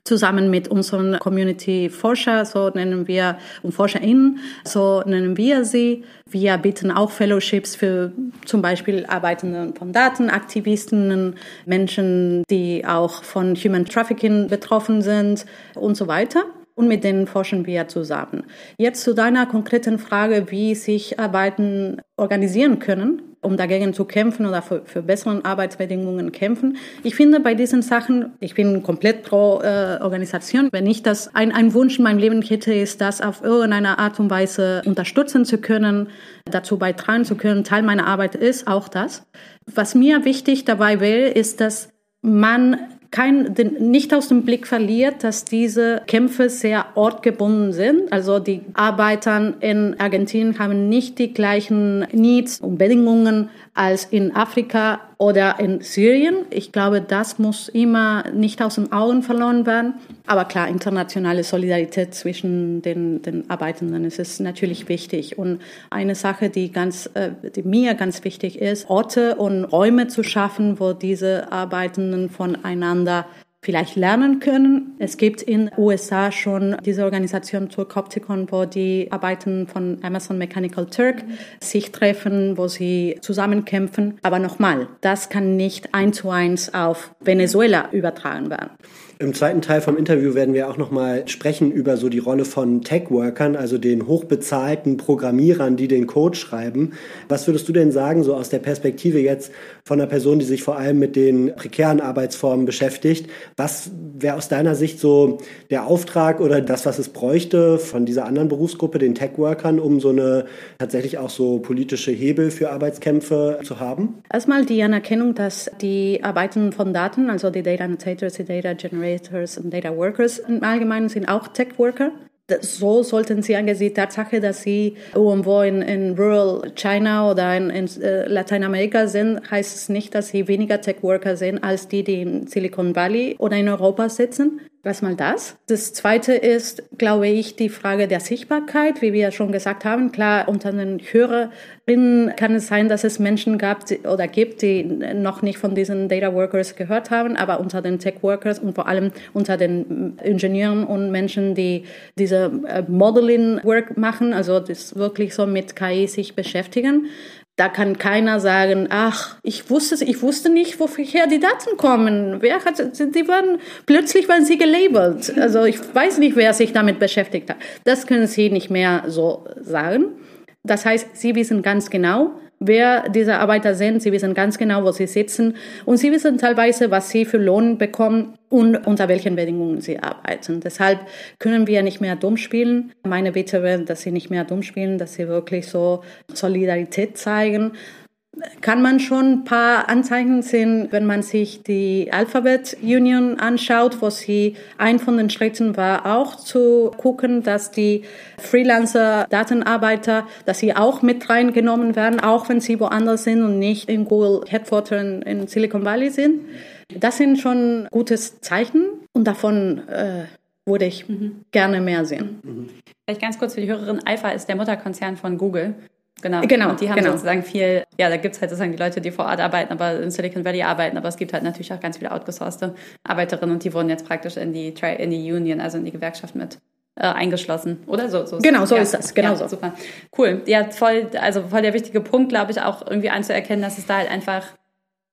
zusammen mit unseren Community-Forscher, so nennen wir, und ForscherInnen, so nennen wir sie. Wir bieten auch Fellowships für zum Beispiel Arbeitende von Datenaktivisten, Menschen, die auch von Human Trafficking betroffen sind und so weiter und mit denen forschen wir zusammen. Jetzt zu deiner konkreten Frage, wie sich Arbeiten organisieren können, um dagegen zu kämpfen oder für, für bessere Arbeitsbedingungen kämpfen. Ich finde bei diesen Sachen, ich bin komplett pro äh, Organisation. Wenn ich das ein, ein Wunsch in meinem Leben hätte, ist das auf irgendeine Art und Weise unterstützen zu können, dazu beitragen zu können. Teil meiner Arbeit ist auch das. Was mir wichtig dabei wäre, ist, dass man kein, den, nicht aus dem Blick verliert, dass diese Kämpfe sehr ortgebunden sind. Also die Arbeiter in Argentinien haben nicht die gleichen Needs und Bedingungen als in Afrika oder in Syrien. Ich glaube, das muss immer nicht aus den Augen verloren werden. Aber klar, internationale Solidarität zwischen den, den Arbeitenden ist es natürlich wichtig. Und eine Sache, die, ganz, äh, die mir ganz wichtig ist, Orte und Räume zu schaffen, wo diese Arbeitenden voneinander vielleicht lernen können. Es gibt in USA schon diese Organisation zur Copticon, wo die Arbeiten von Amazon Mechanical Turk sich treffen, wo sie zusammenkämpfen. Aber nochmal, das kann nicht eins zu eins auf Venezuela übertragen werden.
Im zweiten Teil vom Interview werden wir auch nochmal sprechen über so die Rolle von Tech-Workern, also den hochbezahlten Programmierern, die den Code schreiben. Was würdest du denn sagen, so aus der Perspektive jetzt von einer Person, die sich vor allem mit den prekären Arbeitsformen beschäftigt? Was wäre aus deiner Sicht so der Auftrag oder das, was es bräuchte von dieser anderen Berufsgruppe, den Tech-Workern, um so eine tatsächlich auch so politische Hebel für Arbeitskämpfe zu haben?
Erstmal die Anerkennung, dass die Arbeiten von Daten, also die Data Annotators, die Data Generators, und Data Workers im Allgemeinen sind auch Tech Worker. So sollten sie angesichts der Tatsache, dass sie irgendwo in, in Rural China oder in, in äh, Lateinamerika sind, heißt es nicht, dass sie weniger Tech Worker sind als die, die in Silicon Valley oder in Europa sitzen. Erstmal das. Das zweite ist, glaube ich, die Frage der Sichtbarkeit. Wie wir schon gesagt haben, klar, unter den Hörerinnen kann es sein, dass es Menschen gab oder gibt, die noch nicht von diesen Data Workers gehört haben, aber unter den Tech Workers und vor allem unter den Ingenieuren und Menschen, die diese äh, Modeling Work machen, also das wirklich so mit KI sich beschäftigen, da kann keiner sagen, ach, ich wusste, ich wusste nicht, woher die Daten kommen. Wer hat, die waren, plötzlich waren sie gelabelt. Also ich weiß nicht, wer sich damit beschäftigt hat. Das können sie nicht mehr so sagen. Das heißt, sie wissen ganz genau, wer diese Arbeiter sind. Sie wissen ganz genau, wo sie sitzen. Und sie wissen teilweise, was sie für Lohn bekommen und unter welchen Bedingungen sie arbeiten. Deshalb können wir nicht mehr dumm spielen. Meine Bitte wäre, dass sie nicht mehr dumm spielen, dass sie wirklich so Solidarität zeigen kann man schon ein paar Anzeichen sehen, wenn man sich die Alphabet Union anschaut, wo sie ein von den Schritten war, auch zu gucken, dass die Freelancer-Datenarbeiter, dass sie auch mit reingenommen werden, auch wenn sie woanders sind und nicht in Google Headquarter in, in Silicon Valley sind. Das sind schon gutes Zeichen und davon äh, würde ich mhm. gerne mehr sehen.
Mhm. Vielleicht ganz kurz für die Hörerin, Alpha ist der Mutterkonzern von Google. Genau. genau. Und die haben genau. sozusagen viel, ja, da gibt es halt sozusagen die Leute, die vor Ort arbeiten, aber in Silicon Valley arbeiten, aber es gibt halt natürlich auch ganz viele outgesourcete Arbeiterinnen und die wurden jetzt praktisch in die, in die Union, also in die Gewerkschaft mit äh, eingeschlossen, oder so?
so genau, so ja. ist das, genau
ja,
so.
Super, cool. Ja, voll, also voll der wichtige Punkt, glaube ich, auch irgendwie anzuerkennen, dass es da halt einfach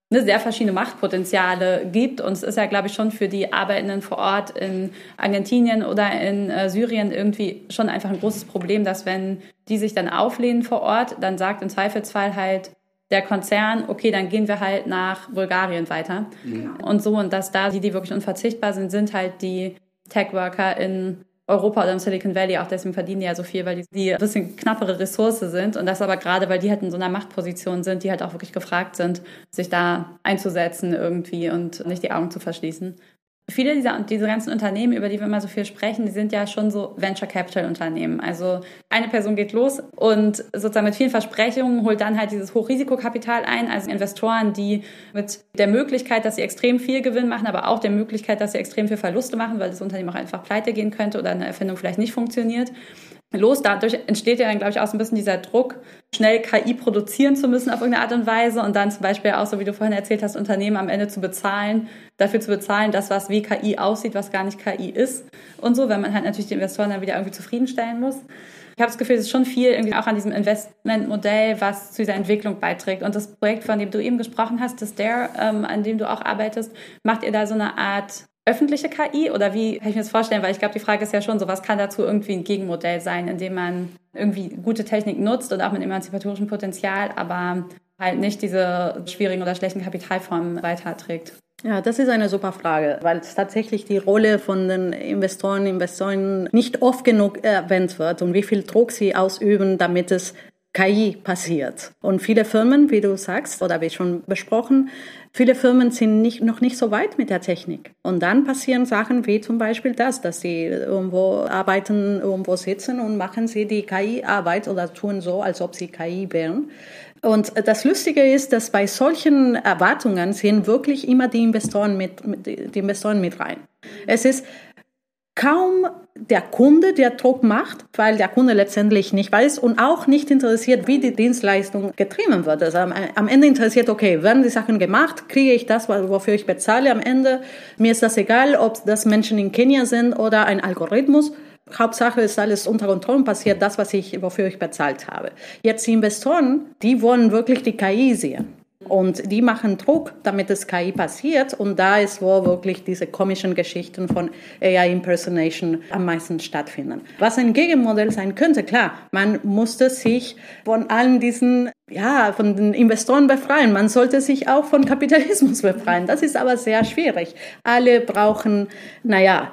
ne, sehr verschiedene Machtpotenziale gibt. Und es ist ja, glaube ich, schon für die Arbeitenden vor Ort in Argentinien oder in äh, Syrien irgendwie schon einfach ein großes Problem, dass wenn die sich dann auflehnen vor Ort, dann sagt im Zweifelsfall halt der Konzern, okay, dann gehen wir halt nach Bulgarien weiter. Mhm. Und so, und dass da die, die wirklich unverzichtbar sind, sind halt die Tech-Worker in Europa oder im Silicon Valley, auch deswegen verdienen die ja so viel, weil die, die ein bisschen knappere Ressource sind. Und das aber gerade, weil die halt in so einer Machtposition sind, die halt auch wirklich gefragt sind, sich da einzusetzen irgendwie und nicht die Augen zu verschließen viele dieser diese ganzen Unternehmen, über die wir immer so viel sprechen, die sind ja schon so Venture Capital Unternehmen. Also eine Person geht los und sozusagen mit vielen Versprechungen holt dann halt dieses Hochrisikokapital ein, also Investoren, die mit der Möglichkeit, dass sie extrem viel Gewinn machen, aber auch der Möglichkeit, dass sie extrem viel Verluste machen, weil das Unternehmen auch einfach pleite gehen könnte oder eine Erfindung vielleicht nicht funktioniert, los. Dadurch entsteht ja dann, glaube ich, auch so ein bisschen dieser Druck, schnell KI produzieren zu müssen auf irgendeine Art und Weise und dann zum Beispiel auch, so wie du vorhin erzählt hast, Unternehmen am Ende zu bezahlen, dafür zu bezahlen, dass was wie KI aussieht, was gar nicht KI ist und so, wenn man halt natürlich die Investoren dann wieder irgendwie zufriedenstellen muss. Ich habe das Gefühl, es ist schon viel irgendwie auch an diesem Investmentmodell, was zu dieser Entwicklung beiträgt. Und das Projekt, von dem du eben gesprochen hast, das Dare, ähm, an dem du auch arbeitest, macht ihr da so eine Art öffentliche KI oder wie kann ich mir das vorstellen? Weil ich glaube, die Frage ist ja schon, so was kann dazu irgendwie ein Gegenmodell sein, indem man irgendwie gute Technik nutzt und auch mit emanzipatorischem Potenzial, aber halt nicht diese schwierigen oder schlechten Kapitalformen weiterträgt.
Ja, das ist eine super Frage, weil es tatsächlich die Rolle von den Investoren, Investoren nicht oft genug erwähnt wird und wie viel Druck sie ausüben, damit es KI passiert. Und viele Firmen, wie du sagst, oder wie schon besprochen, viele Firmen sind nicht, noch nicht so weit mit der Technik. Und dann passieren Sachen wie zum Beispiel das, dass sie irgendwo arbeiten, irgendwo sitzen und machen sie die KI-Arbeit oder tun so, als ob sie KI wären. Und das Lustige ist, dass bei solchen Erwartungen sind wirklich immer die Investoren mit, die Investoren mit rein. Es ist kaum der Kunde, der Druck macht, weil der Kunde letztendlich nicht weiß und auch nicht interessiert, wie die Dienstleistung getrieben wird. Also am, Ende interessiert, okay, werden die Sachen gemacht, kriege ich das, wofür ich bezahle am Ende. Mir ist das egal, ob das Menschen in Kenia sind oder ein Algorithmus. Hauptsache ist alles unter Kontrolle passiert das, was ich, wofür ich bezahlt habe. Jetzt die Investoren, die wollen wirklich die KI sehen. Und die machen Druck, damit das KI passiert. Und da ist, wo wirklich diese komischen Geschichten von AI Impersonation am meisten stattfinden. Was ein Gegenmodell sein könnte, klar, man musste sich von allen diesen, ja, von den Investoren befreien. Man sollte sich auch von Kapitalismus befreien. Das ist aber sehr schwierig. Alle brauchen, naja,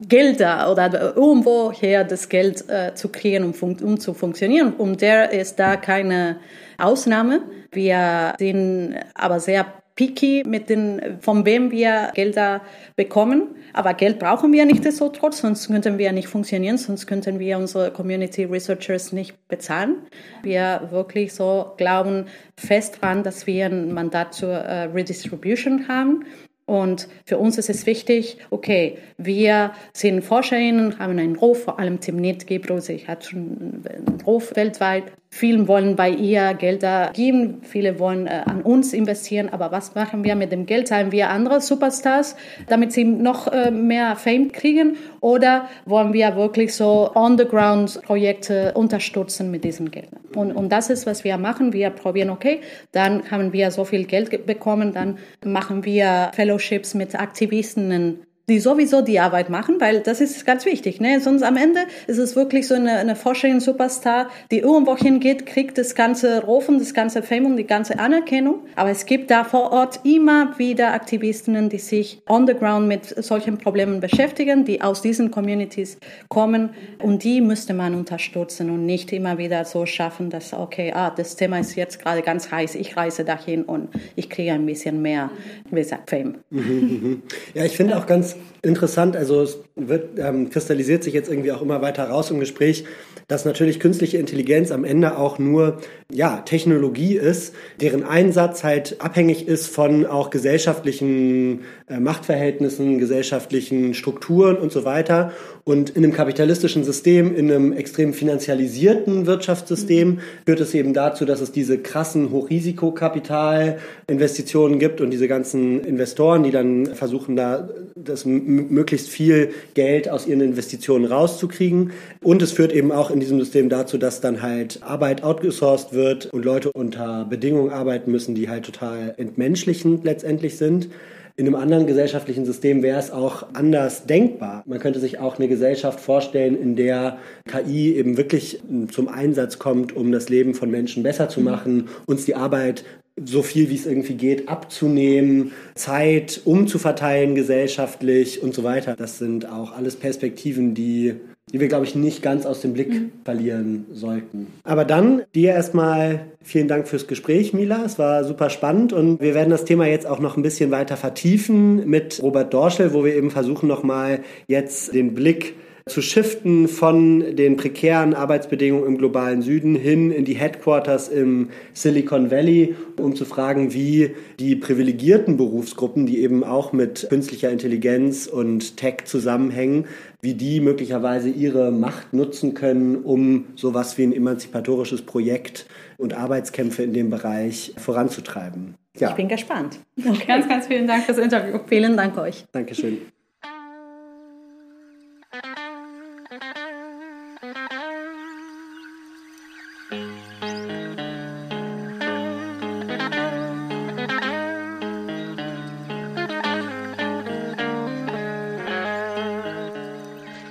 Gelder oder irgendwoher das Geld äh, zu kriegen, um, um zu funktionieren. Und der ist da keine Ausnahme. Wir sind aber sehr picky mit den, von wem wir Gelder bekommen. Aber Geld brauchen wir nicht so trotz, sonst könnten wir nicht funktionieren, sonst könnten wir unsere Community Researchers nicht bezahlen. Wir wirklich so glauben fest dran, dass wir ein Mandat zur äh, Redistribution haben und für uns ist es wichtig, okay, wir sind ForscherInnen, haben einen Ruf, vor allem Timnit Gebro, sie hat schon einen Ruf weltweit. Viele wollen bei ihr Gelder geben, viele wollen äh, an uns investieren, aber was machen wir mit dem Geld? Zahlen wir andere Superstars, damit sie noch äh, mehr Fame kriegen? Oder wollen wir wirklich so On-the-Ground-Projekte unterstützen mit diesem Geld? Und, und das ist, was wir machen. Wir probieren, okay, dann haben wir so viel Geld bekommen, dann machen wir Fellowships mit Aktivisten die sowieso die Arbeit machen, weil das ist ganz wichtig. Ne? Sonst am Ende ist es wirklich so eine, eine Forscherin-Superstar, die irgendwo hingeht, kriegt das ganze Rufen, das ganze Fame und die ganze Anerkennung. Aber es gibt da vor Ort immer wieder Aktivistinnen, die sich on the ground mit solchen Problemen beschäftigen, die aus diesen Communities kommen und die müsste man unterstützen und nicht immer wieder so schaffen, dass, okay, ah, das Thema ist jetzt gerade ganz heiß, ich reise dahin und ich kriege ein bisschen mehr, wie gesagt, Fame. <laughs>
Ja, ich finde auch ganz interessant, also es wird, ähm, kristallisiert sich jetzt irgendwie auch immer weiter raus im Gespräch, dass natürlich künstliche Intelligenz am Ende auch nur ja, Technologie ist, deren Einsatz halt abhängig ist von auch gesellschaftlichen äh, Machtverhältnissen, gesellschaftlichen Strukturen und so weiter. Und in einem kapitalistischen System, in einem extrem finanzialisierten Wirtschaftssystem führt es eben dazu, dass es diese krassen Hochrisikokapitalinvestitionen gibt und diese ganzen Investoren, die dann versuchen, da das möglichst viel Geld aus ihren Investitionen rauszukriegen. Und es führt eben auch in diesem System dazu, dass dann halt Arbeit outgesourced wird und Leute unter Bedingungen arbeiten müssen, die halt total entmenschlichend letztendlich sind. In einem anderen gesellschaftlichen System wäre es auch anders denkbar. Man könnte sich auch eine Gesellschaft vorstellen, in der KI eben wirklich zum Einsatz kommt, um das Leben von Menschen besser zu machen, uns die Arbeit so viel wie es irgendwie geht abzunehmen, Zeit umzuverteilen gesellschaftlich und so weiter. Das sind auch alles Perspektiven, die die wir, glaube ich, nicht ganz aus dem Blick mhm. verlieren sollten. Aber dann dir erstmal vielen Dank fürs Gespräch, Mila. Es war super spannend und wir werden das Thema jetzt auch noch ein bisschen weiter vertiefen mit Robert Dorschel, wo wir eben versuchen, nochmal jetzt den Blick zu shiften von den prekären Arbeitsbedingungen im globalen Süden hin in die Headquarters im Silicon Valley, um zu fragen, wie die privilegierten Berufsgruppen, die eben auch mit künstlicher Intelligenz und Tech zusammenhängen, wie die möglicherweise ihre Macht nutzen können, um sowas wie ein emanzipatorisches Projekt und Arbeitskämpfe in dem Bereich voranzutreiben.
Ja. Ich bin gespannt. Okay. Ganz, ganz vielen Dank fürs Interview. Vielen Dank euch.
Dankeschön.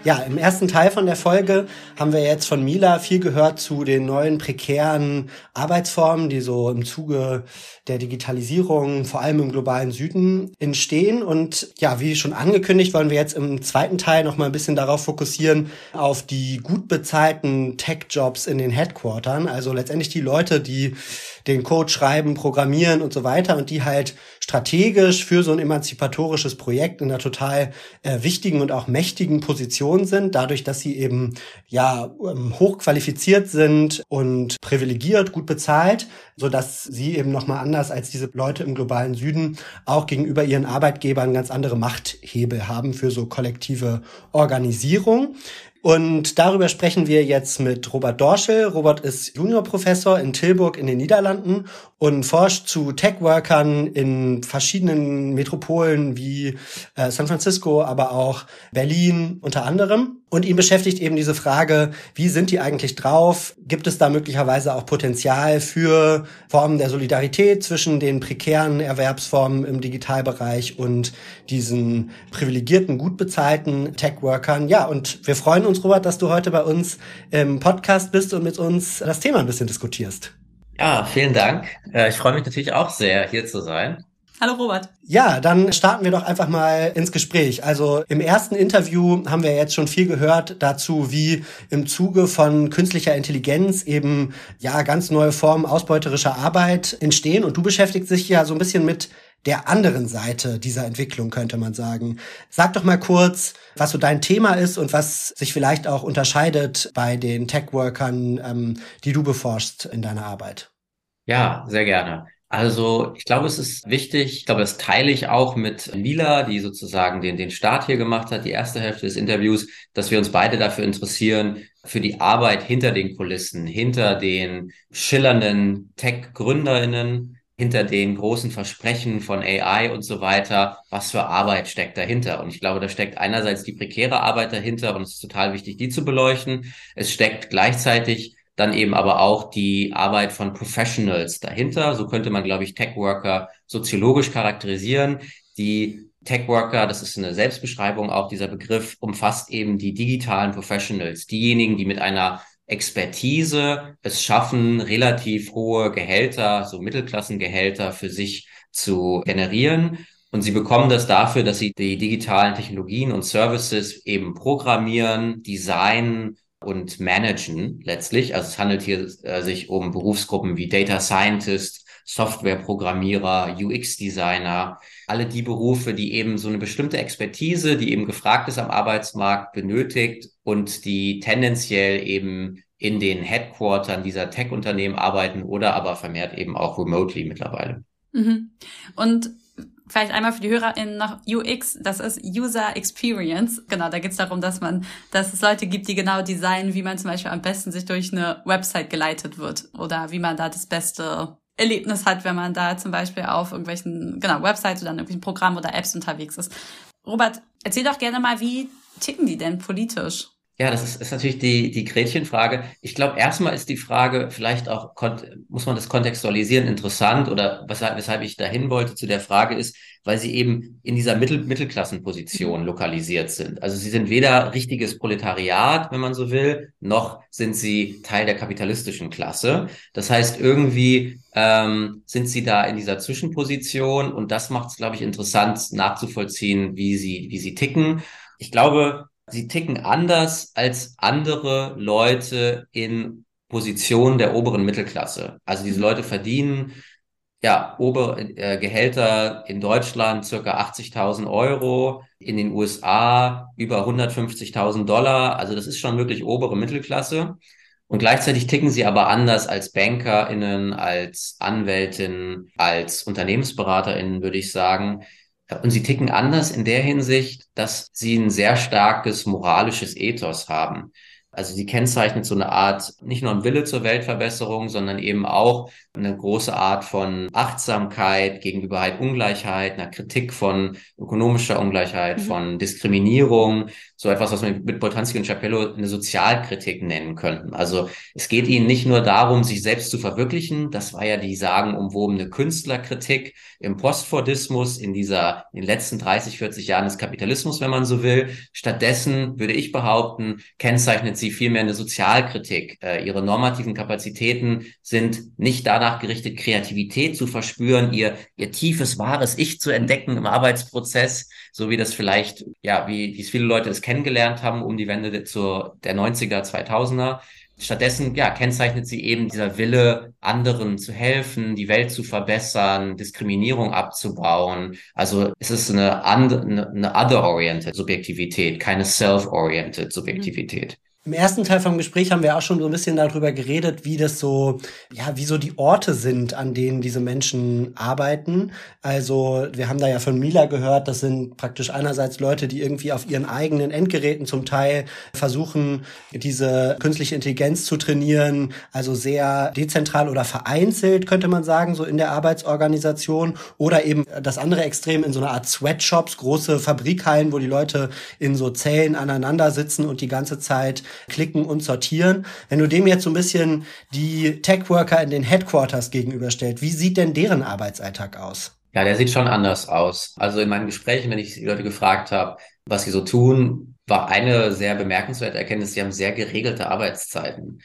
Ja, im ersten Teil von der Folge haben wir jetzt von Mila viel gehört zu den neuen prekären Arbeitsformen, die so im Zuge der Digitalisierung, vor allem im globalen Süden, entstehen. Und ja, wie schon angekündigt, wollen wir jetzt im zweiten Teil noch mal ein bisschen darauf fokussieren, auf die gut bezahlten Tech-Jobs in den Headquartern. Also letztendlich die Leute, die den Code schreiben, programmieren und so weiter und die halt strategisch für so ein emanzipatorisches Projekt in einer total äh, wichtigen und auch mächtigen Position sind, dadurch, dass sie eben ja ähm, hochqualifiziert sind und privilegiert, gut bezahlt, so dass sie eben noch mal anders als diese Leute im globalen Süden auch gegenüber ihren Arbeitgebern ganz andere Machthebel haben für so kollektive Organisierung. Und darüber sprechen wir jetzt mit Robert Dorschel. Robert ist Juniorprofessor in Tilburg in den Niederlanden und forscht zu Tech-Workern in verschiedenen Metropolen wie äh, San Francisco, aber auch Berlin unter anderem. Und ihn beschäftigt eben diese Frage, wie sind die eigentlich drauf? Gibt es da möglicherweise auch Potenzial für Formen der Solidarität zwischen den prekären Erwerbsformen im Digitalbereich und diesen privilegierten, gut bezahlten Tech-Workern? Ja, und wir freuen uns, Robert, dass du heute bei uns im Podcast bist und mit uns das Thema ein bisschen diskutierst.
Ja, vielen Dank. Äh, ich freue mich natürlich auch sehr, hier zu sein.
Hallo Robert.
Ja, dann starten wir doch einfach mal ins Gespräch. Also im ersten Interview haben wir jetzt schon viel gehört dazu, wie im Zuge von künstlicher Intelligenz eben ja ganz neue Formen ausbeuterischer Arbeit entstehen. Und du beschäftigst dich ja so ein bisschen mit der anderen Seite dieser Entwicklung, könnte man sagen. Sag doch mal kurz, was so dein Thema ist und was sich vielleicht auch unterscheidet bei den Tech-Workern, ähm, die du beforschst in deiner Arbeit.
Ja, sehr gerne. Also ich glaube, es ist wichtig, ich glaube, das teile ich auch mit Lila, die sozusagen den, den Start hier gemacht hat, die erste Hälfte des Interviews, dass wir uns beide dafür interessieren, für die Arbeit hinter den Kulissen, hinter den schillernden Tech-Gründerinnen, hinter den großen Versprechen von AI und so weiter, was für Arbeit steckt dahinter. Und ich glaube, da steckt einerseits die prekäre Arbeit dahinter und es ist total wichtig, die zu beleuchten. Es steckt gleichzeitig dann eben aber auch die Arbeit von Professionals dahinter. So könnte man, glaube ich, Tech-Worker soziologisch charakterisieren. Die Tech-Worker, das ist eine Selbstbeschreibung, auch dieser Begriff umfasst eben die digitalen Professionals, diejenigen, die mit einer Expertise es schaffen, relativ hohe Gehälter, so Mittelklassengehälter für sich zu generieren. Und sie bekommen das dafür, dass sie die digitalen Technologien und Services eben programmieren, designen, und managen letztlich. Also es handelt hier äh, sich um Berufsgruppen wie Data Scientist, Softwareprogrammierer, UX-Designer, alle die Berufe, die eben so eine bestimmte Expertise, die eben gefragt ist am Arbeitsmarkt, benötigt und die tendenziell eben in den Headquartern dieser Tech-Unternehmen arbeiten oder aber vermehrt eben auch remotely mittlerweile.
Mhm. Und vielleicht einmal für die HörerInnen noch UX, das ist User Experience. Genau, da geht es darum, dass man, dass es Leute gibt, die genau designen, wie man zum Beispiel am besten sich durch eine Website geleitet wird oder wie man da das beste Erlebnis hat, wenn man da zum Beispiel auf irgendwelchen, genau, Websites oder irgendwelchen Programmen oder Apps unterwegs ist. Robert, erzähl doch gerne mal, wie ticken die denn politisch?
Ja, das ist, ist natürlich die, die Gretchenfrage. Ich glaube, erstmal ist die Frage, vielleicht auch, muss man das kontextualisieren, interessant oder weshalb, weshalb ich dahin wollte zu der Frage ist, weil sie eben in dieser Mittel, Mittelklassenposition lokalisiert sind. Also sie sind weder richtiges Proletariat, wenn man so will, noch sind sie Teil der kapitalistischen Klasse. Das heißt, irgendwie ähm, sind sie da in dieser Zwischenposition und das macht es, glaube ich, interessant nachzuvollziehen, wie sie, wie sie ticken. Ich glaube, sie ticken anders als andere Leute in Positionen der oberen Mittelklasse. Also diese. Leute verdienen ja obere äh, Gehälter in Deutschland circa 80.000 Euro, in den USA über 150.000 Dollar. Also das ist schon wirklich obere Mittelklasse. Und gleichzeitig ticken sie aber anders als BankerInnen, als Anwältinnen, als UnternehmensberaterInnen, würde ich sagen. Und sie ticken anders in der Hinsicht, dass sie ein sehr starkes moralisches Ethos haben. Also sie kennzeichnet so eine Art, nicht nur ein Wille zur Weltverbesserung, sondern eben auch eine große Art von Achtsamkeit gegenüber halt Ungleichheit, einer Kritik von ökonomischer Ungleichheit, mhm. von Diskriminierung, so etwas, was wir mit Boltanski und Chapello eine Sozialkritik nennen könnten. Also es geht ihnen nicht nur darum, sich selbst zu verwirklichen, das war ja die sagenumwobene Künstlerkritik im Postfordismus in dieser, in den letzten 30, 40 Jahren des Kapitalismus, wenn man so will. Stattdessen würde ich behaupten, kennzeichnet sie vielmehr eine Sozialkritik. Äh, ihre normativen Kapazitäten sind nicht danach gerichtet, Kreativität zu verspüren, ihr, ihr tiefes, wahres Ich zu entdecken im Arbeitsprozess, so wie das vielleicht, ja, wie, wie es viele Leute es kennengelernt haben um die Wende zur, der 90er, 2000er. Stattdessen, ja, kennzeichnet sie eben dieser Wille, anderen zu helfen, die Welt zu verbessern, Diskriminierung abzubauen. Also es ist eine, eine other-oriented Subjektivität, keine self-oriented Subjektivität.
Im ersten Teil vom Gespräch haben wir auch schon so ein bisschen darüber geredet, wie das so, ja, wie so die Orte sind, an denen diese Menschen arbeiten. Also wir haben da ja von Mila gehört, das sind praktisch einerseits Leute, die irgendwie auf ihren eigenen Endgeräten zum Teil versuchen, diese künstliche Intelligenz zu trainieren, also sehr dezentral oder vereinzelt, könnte man sagen, so in der Arbeitsorganisation. Oder eben das andere Extrem in so einer Art Sweatshops, große Fabrikhallen, wo die Leute in so Zellen aneinander sitzen und die ganze Zeit klicken und sortieren. Wenn du dem jetzt so ein bisschen die Tech-Worker in den Headquarters gegenüberstellt, wie sieht denn deren Arbeitsalltag aus?
Ja, der sieht schon anders aus. Also in meinen Gesprächen, wenn ich die Leute gefragt habe, was sie so tun, war eine sehr bemerkenswerte Erkenntnis, sie haben sehr geregelte Arbeitszeiten.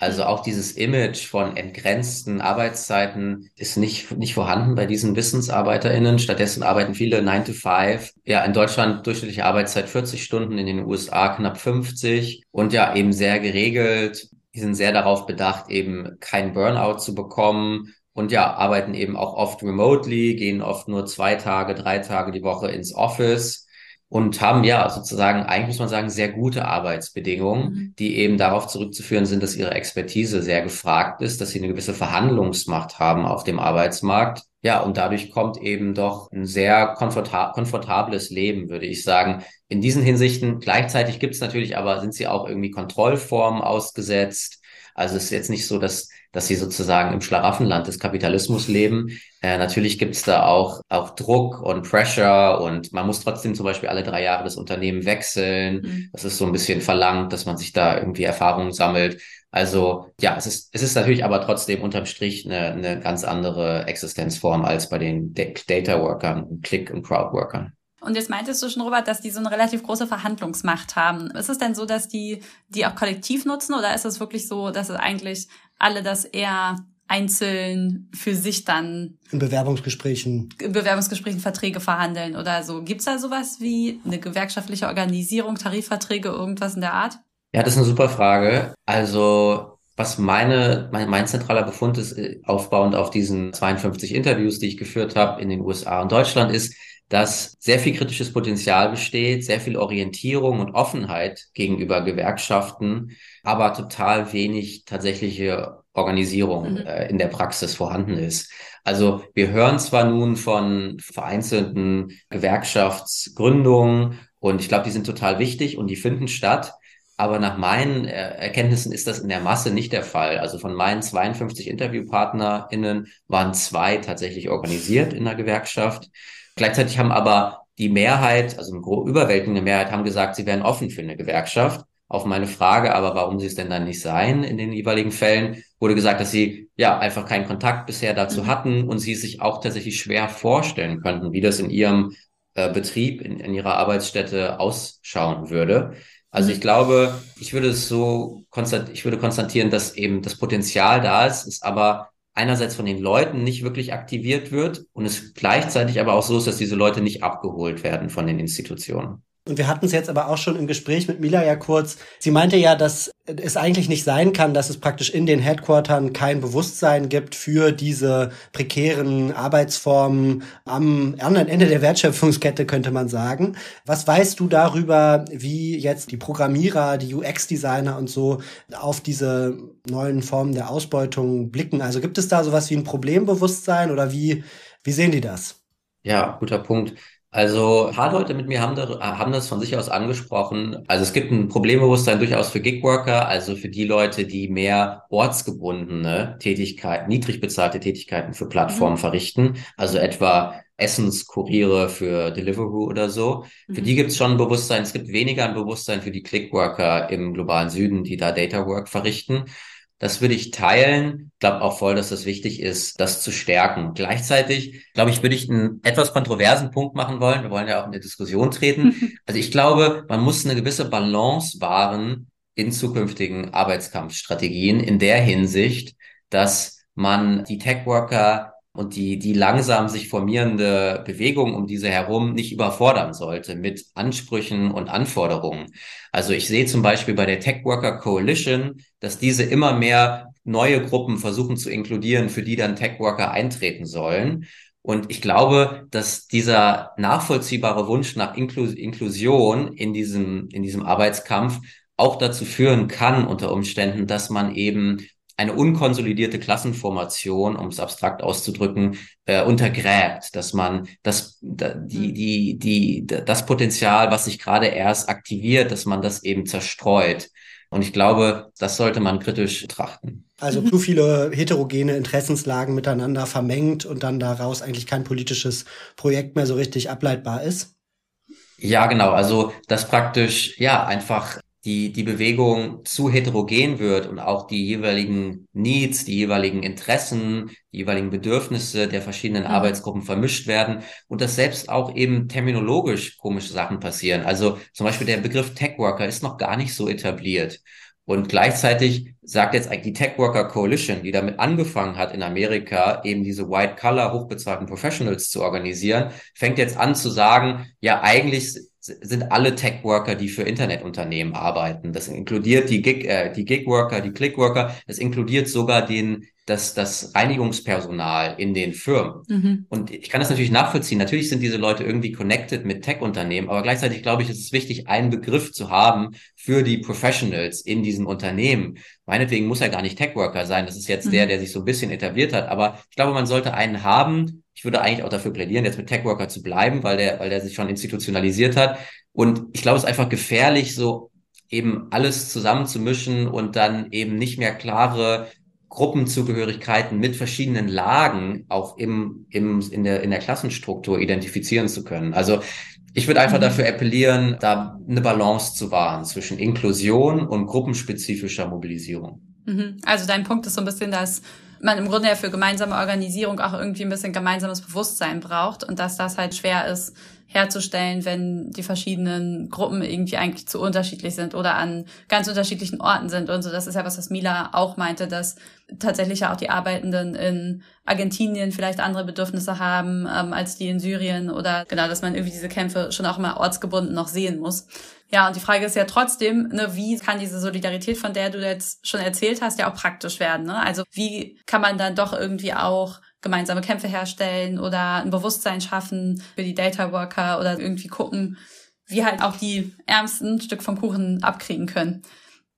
Also auch dieses Image von entgrenzten Arbeitszeiten ist nicht, nicht vorhanden bei diesen WissensarbeiterInnen. Stattdessen arbeiten viele 9 to 5. Ja, in Deutschland durchschnittliche Arbeitszeit 40 Stunden, in den USA knapp 50 und ja, eben sehr geregelt. Die sind sehr darauf bedacht, eben keinen Burnout zu bekommen und ja, arbeiten eben auch oft remotely, gehen oft nur zwei Tage, drei Tage die Woche ins Office und haben ja sozusagen, eigentlich muss man sagen, sehr gute Arbeitsbedingungen, mhm. die eben darauf zurückzuführen sind, dass ihre Expertise sehr gefragt ist, dass sie eine gewisse Verhandlungsmacht haben auf dem Arbeitsmarkt. Ja, und dadurch kommt eben doch ein sehr komforta komfortables Leben, würde ich sagen. In diesen Hinsichten, gleichzeitig gibt es natürlich aber, sind sie auch irgendwie Kontrollformen ausgesetzt. Also es ist jetzt nicht so, dass dass sie sozusagen im Schlaraffenland des Kapitalismus leben. Äh, natürlich gibt's da auch, auch Druck und Pressure und man muss trotzdem zum Beispiel alle drei Jahre das Unternehmen wechseln. Mhm. Das ist so ein bisschen verlangt, dass man sich da irgendwie Erfahrungen sammelt. Also ja, es ist, es ist natürlich aber trotzdem unterm Strich eine, eine ganz andere Existenzform als bei den Data Workern, Click- und Crowd Workern.
Und jetzt meintest du schon, Robert, dass die so eine relativ große Verhandlungsmacht haben. Ist es denn so, dass die die auch kollektiv nutzen oder ist es wirklich so, dass es eigentlich alle das eher einzeln für sich dann
in Bewerbungsgesprächen
in Bewerbungsgesprächen Verträge verhandeln oder so. Gibt's da sowas wie eine gewerkschaftliche Organisierung, Tarifverträge, irgendwas in der Art?
Ja, das ist eine super Frage. Also was meine, mein, mein zentraler Befund ist, äh, aufbauend auf diesen 52 Interviews, die ich geführt habe in den USA und Deutschland, ist, dass sehr viel kritisches Potenzial besteht, sehr viel Orientierung und Offenheit gegenüber Gewerkschaften, aber total wenig tatsächliche Organisierung mhm. äh, in der Praxis vorhanden ist. Also wir hören zwar nun von vereinzelten Gewerkschaftsgründungen und ich glaube, die sind total wichtig und die finden statt. Aber nach meinen äh, Erkenntnissen ist das in der Masse nicht der Fall. Also von meinen 52 InterviewpartnerInnen waren zwei tatsächlich organisiert in der Gewerkschaft. Gleichzeitig haben aber die Mehrheit, also eine überwältigende Mehrheit, haben gesagt, sie wären offen für eine Gewerkschaft. Auf meine Frage, aber warum sie es denn dann nicht seien in den jeweiligen Fällen, wurde gesagt, dass sie ja einfach keinen Kontakt bisher dazu mhm. hatten und sie sich auch tatsächlich schwer vorstellen könnten, wie das in ihrem äh, Betrieb, in, in ihrer Arbeitsstätte ausschauen würde. Also ich glaube, ich würde es so konstat ich würde konstatieren, dass eben das Potenzial da ist, ist aber einerseits von den Leuten nicht wirklich aktiviert wird und es gleichzeitig aber auch so ist, dass diese Leute nicht abgeholt werden von den Institutionen.
Und wir hatten es jetzt aber auch schon im Gespräch mit Mila ja kurz. Sie meinte ja, dass es eigentlich nicht sein kann, dass es praktisch in den Headquartern kein Bewusstsein gibt für diese prekären Arbeitsformen am anderen Ende der Wertschöpfungskette, könnte man sagen. Was weißt du darüber, wie jetzt die Programmierer, die UX-Designer und so auf diese neuen Formen der Ausbeutung blicken? Also gibt es da sowas wie ein Problembewusstsein oder wie, wie sehen die das?
Ja, guter Punkt. Also, ein paar Leute mit mir haben, da, haben das von sich aus angesprochen. Also, es gibt ein Problembewusstsein durchaus für Gigworker, also für die Leute, die mehr ortsgebundene Tätigkeiten, niedrig bezahlte Tätigkeiten für Plattformen mhm. verrichten. Also etwa Essenskuriere für Deliveroo oder so. Mhm. Für die gibt es schon ein Bewusstsein. Es gibt weniger ein Bewusstsein für die Clickworker im globalen Süden, die da Data Work verrichten. Das würde ich teilen. Ich glaube auch voll, dass das wichtig ist, das zu stärken. Gleichzeitig, glaube ich, würde ich einen etwas kontroversen Punkt machen wollen. Wir wollen ja auch in die Diskussion treten. <laughs> Also ich glaube, man muss eine gewisse Balance wahren in zukünftigen Arbeitskampfstrategien in der Hinsicht, dass man die Tech-Worker und die, die langsam sich formierende Bewegung um diese herum nicht überfordern sollte mit Ansprüchen und Anforderungen. Also ich sehe zum Beispiel bei der Tech Worker Coalition, dass diese immer mehr neue Gruppen versuchen zu inkludieren, für die dann Tech Worker eintreten sollen. Und ich glaube, dass dieser nachvollziehbare Wunsch nach Inklus Inklusion in diesem, in diesem Arbeitskampf auch dazu führen kann, unter Umständen, dass man eben eine unkonsolidierte Klassenformation, um es abstrakt auszudrücken, äh, untergräbt, dass man das, die, die, die, das Potenzial, was sich gerade erst aktiviert, dass man das eben zerstreut. Und ich glaube, das sollte man kritisch betrachten.
Also zu viele heterogene Interessenslagen miteinander vermengt und dann daraus eigentlich kein politisches Projekt mehr so richtig ableitbar ist?
Ja, genau. Also das praktisch, ja, einfach die, die Bewegung zu heterogen wird und auch die jeweiligen Needs, die jeweiligen Interessen, die jeweiligen Bedürfnisse der verschiedenen mhm. Arbeitsgruppen vermischt werden und dass selbst auch eben terminologisch komische Sachen passieren. Also zum Beispiel der Begriff Tech Worker ist noch gar nicht so etabliert. Und gleichzeitig sagt jetzt eigentlich die Tech Worker Coalition, die damit angefangen hat in Amerika, eben diese White Collar hochbezahlten Professionals zu organisieren, fängt jetzt an zu sagen, ja, eigentlich sind alle Tech-Worker, die für Internetunternehmen arbeiten. Das inkludiert die Gig, äh, die Gig-Worker, die Click-Worker. Das inkludiert sogar den, das, das Reinigungspersonal in den Firmen. Mhm. Und ich kann das natürlich nachvollziehen. Natürlich sind diese Leute irgendwie connected mit Tech-Unternehmen, aber gleichzeitig glaube ich, ist es wichtig, einen Begriff zu haben für die Professionals in diesem Unternehmen. Meinetwegen muss er gar nicht Tech-Worker sein. Das ist jetzt mhm. der, der sich so ein bisschen etabliert hat. Aber ich glaube, man sollte einen haben, ich würde eigentlich auch dafür plädieren, jetzt mit Techworker zu bleiben, weil der, weil der sich schon institutionalisiert hat. Und ich glaube, es ist einfach gefährlich, so eben alles zusammenzumischen und dann eben nicht mehr klare Gruppenzugehörigkeiten mit verschiedenen Lagen auch im, im, in, der, in der Klassenstruktur identifizieren zu können. Also ich würde einfach mhm. dafür appellieren, da eine Balance zu wahren zwischen Inklusion und gruppenspezifischer Mobilisierung.
Mhm. Also dein Punkt ist so ein bisschen, dass man im Grunde ja für gemeinsame Organisierung auch irgendwie ein bisschen gemeinsames Bewusstsein braucht und dass das halt schwer ist herzustellen, wenn die verschiedenen Gruppen irgendwie eigentlich zu unterschiedlich sind oder an ganz unterschiedlichen Orten sind und so. Das ist ja was, was Mila auch meinte, dass tatsächlich ja auch die Arbeitenden in Argentinien vielleicht andere Bedürfnisse haben ähm, als die in Syrien oder genau, dass man irgendwie diese Kämpfe schon auch immer ortsgebunden noch sehen muss. Ja, und die Frage ist ja trotzdem, ne, wie kann diese Solidarität, von der du jetzt schon erzählt hast, ja auch praktisch werden? Ne? Also wie kann man dann doch irgendwie auch gemeinsame Kämpfe herstellen oder ein Bewusstsein schaffen für die Data Worker oder irgendwie gucken, wie halt auch die Ärmsten ein Stück vom Kuchen abkriegen können.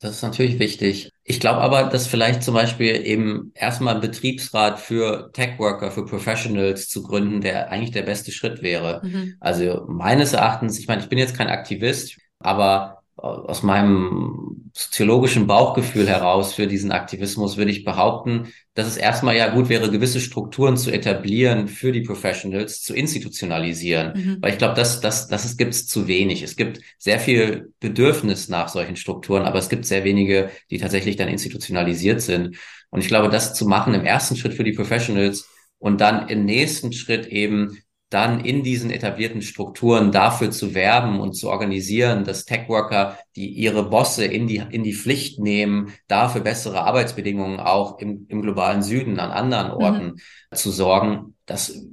Das ist natürlich wichtig. Ich glaube aber, dass vielleicht zum Beispiel eben erstmal ein Betriebsrat für Tech-Worker, für Professionals zu gründen, der eigentlich der beste Schritt wäre. Mhm. Also meines Erachtens, ich meine, ich bin jetzt kein Aktivist, aber aus meinem soziologischen Bauchgefühl heraus für diesen Aktivismus würde ich behaupten, dass es erstmal ja gut wäre, gewisse Strukturen zu etablieren für die Professionals, zu institutionalisieren. Mhm. Weil ich glaube, das, das, das gibt es zu wenig. Es gibt sehr viel Bedürfnis nach solchen Strukturen, aber es gibt sehr wenige, die tatsächlich dann institutionalisiert sind. Und ich glaube, das zu machen im ersten Schritt für die Professionals und dann im nächsten Schritt eben dann in diesen etablierten Strukturen dafür zu werben und zu organisieren, dass Tech-Worker, die ihre Bosse in die, in die Pflicht nehmen, dafür bessere Arbeitsbedingungen auch im, im globalen Süden an anderen mhm. Orten mhm. zu sorgen, das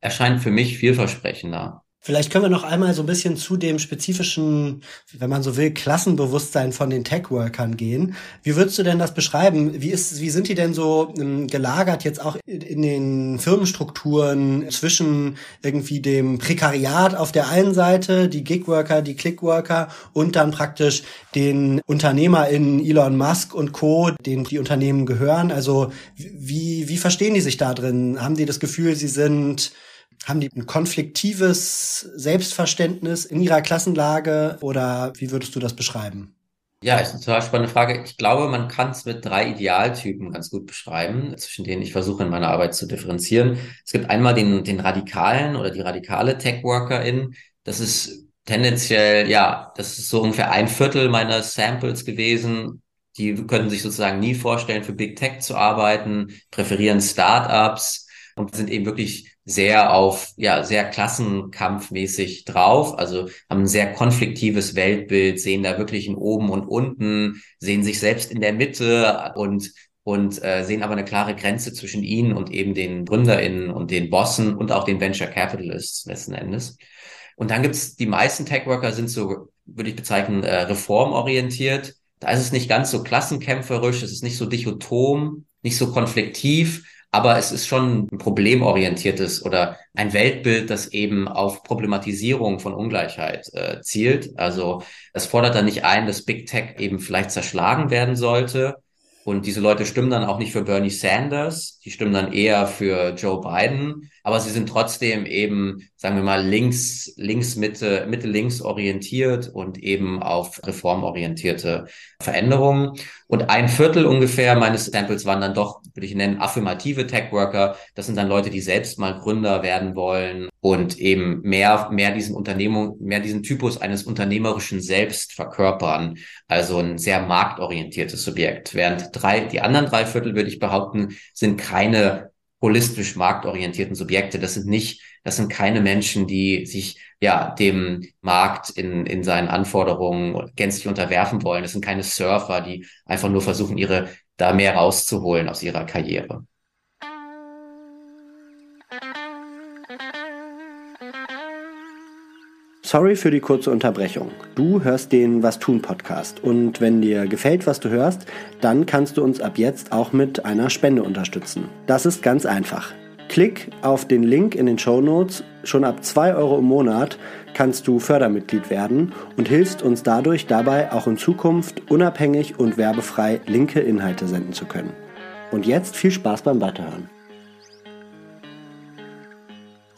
erscheint für mich vielversprechender.
Vielleicht können wir noch einmal so ein bisschen zu dem spezifischen, wenn man so will, Klassenbewusstsein von den Tech-Workern gehen. Wie würdest du denn das beschreiben? Wie ist, wie sind die denn so ähm, gelagert jetzt auch in den Firmenstrukturen zwischen irgendwie dem Prekariat auf der einen Seite, die Gig-Worker, die Click-Worker und dann praktisch den UnternehmerInnen Elon Musk und Co., denen die Unternehmen gehören? Also wie, wie verstehen die sich da drin? Haben die das Gefühl, sie sind haben die ein konfliktives Selbstverständnis in ihrer Klassenlage oder wie würdest du das beschreiben?
Ja, ist eine total spannende Frage. Ich glaube, man kann es mit drei Idealtypen ganz gut beschreiben, zwischen denen ich versuche in meiner Arbeit zu differenzieren. Es gibt einmal den, den radikalen oder die radikale Tech-Workerin. Das ist tendenziell, ja, das ist so ungefähr ein Viertel meiner Samples gewesen. Die können sich sozusagen nie vorstellen, für Big Tech zu arbeiten, präferieren Startups und sind eben wirklich sehr auf, ja, sehr klassenkampfmäßig drauf, also haben ein sehr konfliktives Weltbild, sehen da wirklich ein Oben und Unten, sehen sich selbst in der Mitte und und äh, sehen aber eine klare Grenze zwischen ihnen und eben den GründerInnen und den Bossen und auch den Venture Capitalists letzten Endes. Und dann gibt's die meisten Tech-Worker sind so, würde ich bezeichnen, äh, reformorientiert. Da ist es nicht ganz so klassenkämpferisch, es ist nicht so dichotom, nicht so konfliktiv, aber es ist schon ein problemorientiertes oder ein Weltbild, das eben auf Problematisierung von Ungleichheit äh, zielt. Also es fordert dann nicht ein, dass Big Tech eben vielleicht zerschlagen werden sollte. Und diese Leute stimmen dann auch nicht für Bernie Sanders, die stimmen dann eher für Joe Biden aber sie sind trotzdem eben, sagen wir mal, links, links, Mitte, Mitte links orientiert und eben auf reformorientierte Veränderungen. Und ein Viertel ungefähr meines Samples waren dann doch, würde ich nennen, affirmative Tech-Worker. Das sind dann Leute, die selbst mal Gründer werden wollen und eben mehr, mehr diesen Unternehmung, mehr diesen Typus eines unternehmerischen Selbst verkörpern. Also ein sehr marktorientiertes Subjekt. Während drei, die anderen drei Viertel, würde ich behaupten, sind keine holistisch marktorientierten Subjekte. Das sind nicht, das sind keine Menschen, die sich ja dem Markt in, in seinen Anforderungen gänzlich unterwerfen wollen. Das sind keine Surfer, die einfach nur versuchen, ihre da mehr rauszuholen aus ihrer Karriere.
Sorry für die kurze Unterbrechung. Du hörst den Was tun Podcast und wenn dir gefällt, was du hörst, dann kannst du uns ab jetzt auch mit einer Spende unterstützen. Das ist ganz einfach. Klick auf den Link in den Show Notes. Schon ab 2 Euro im Monat kannst du Fördermitglied werden und hilfst uns dadurch dabei auch in Zukunft unabhängig und werbefrei linke Inhalte senden zu können. Und jetzt viel Spaß beim Weiterhören.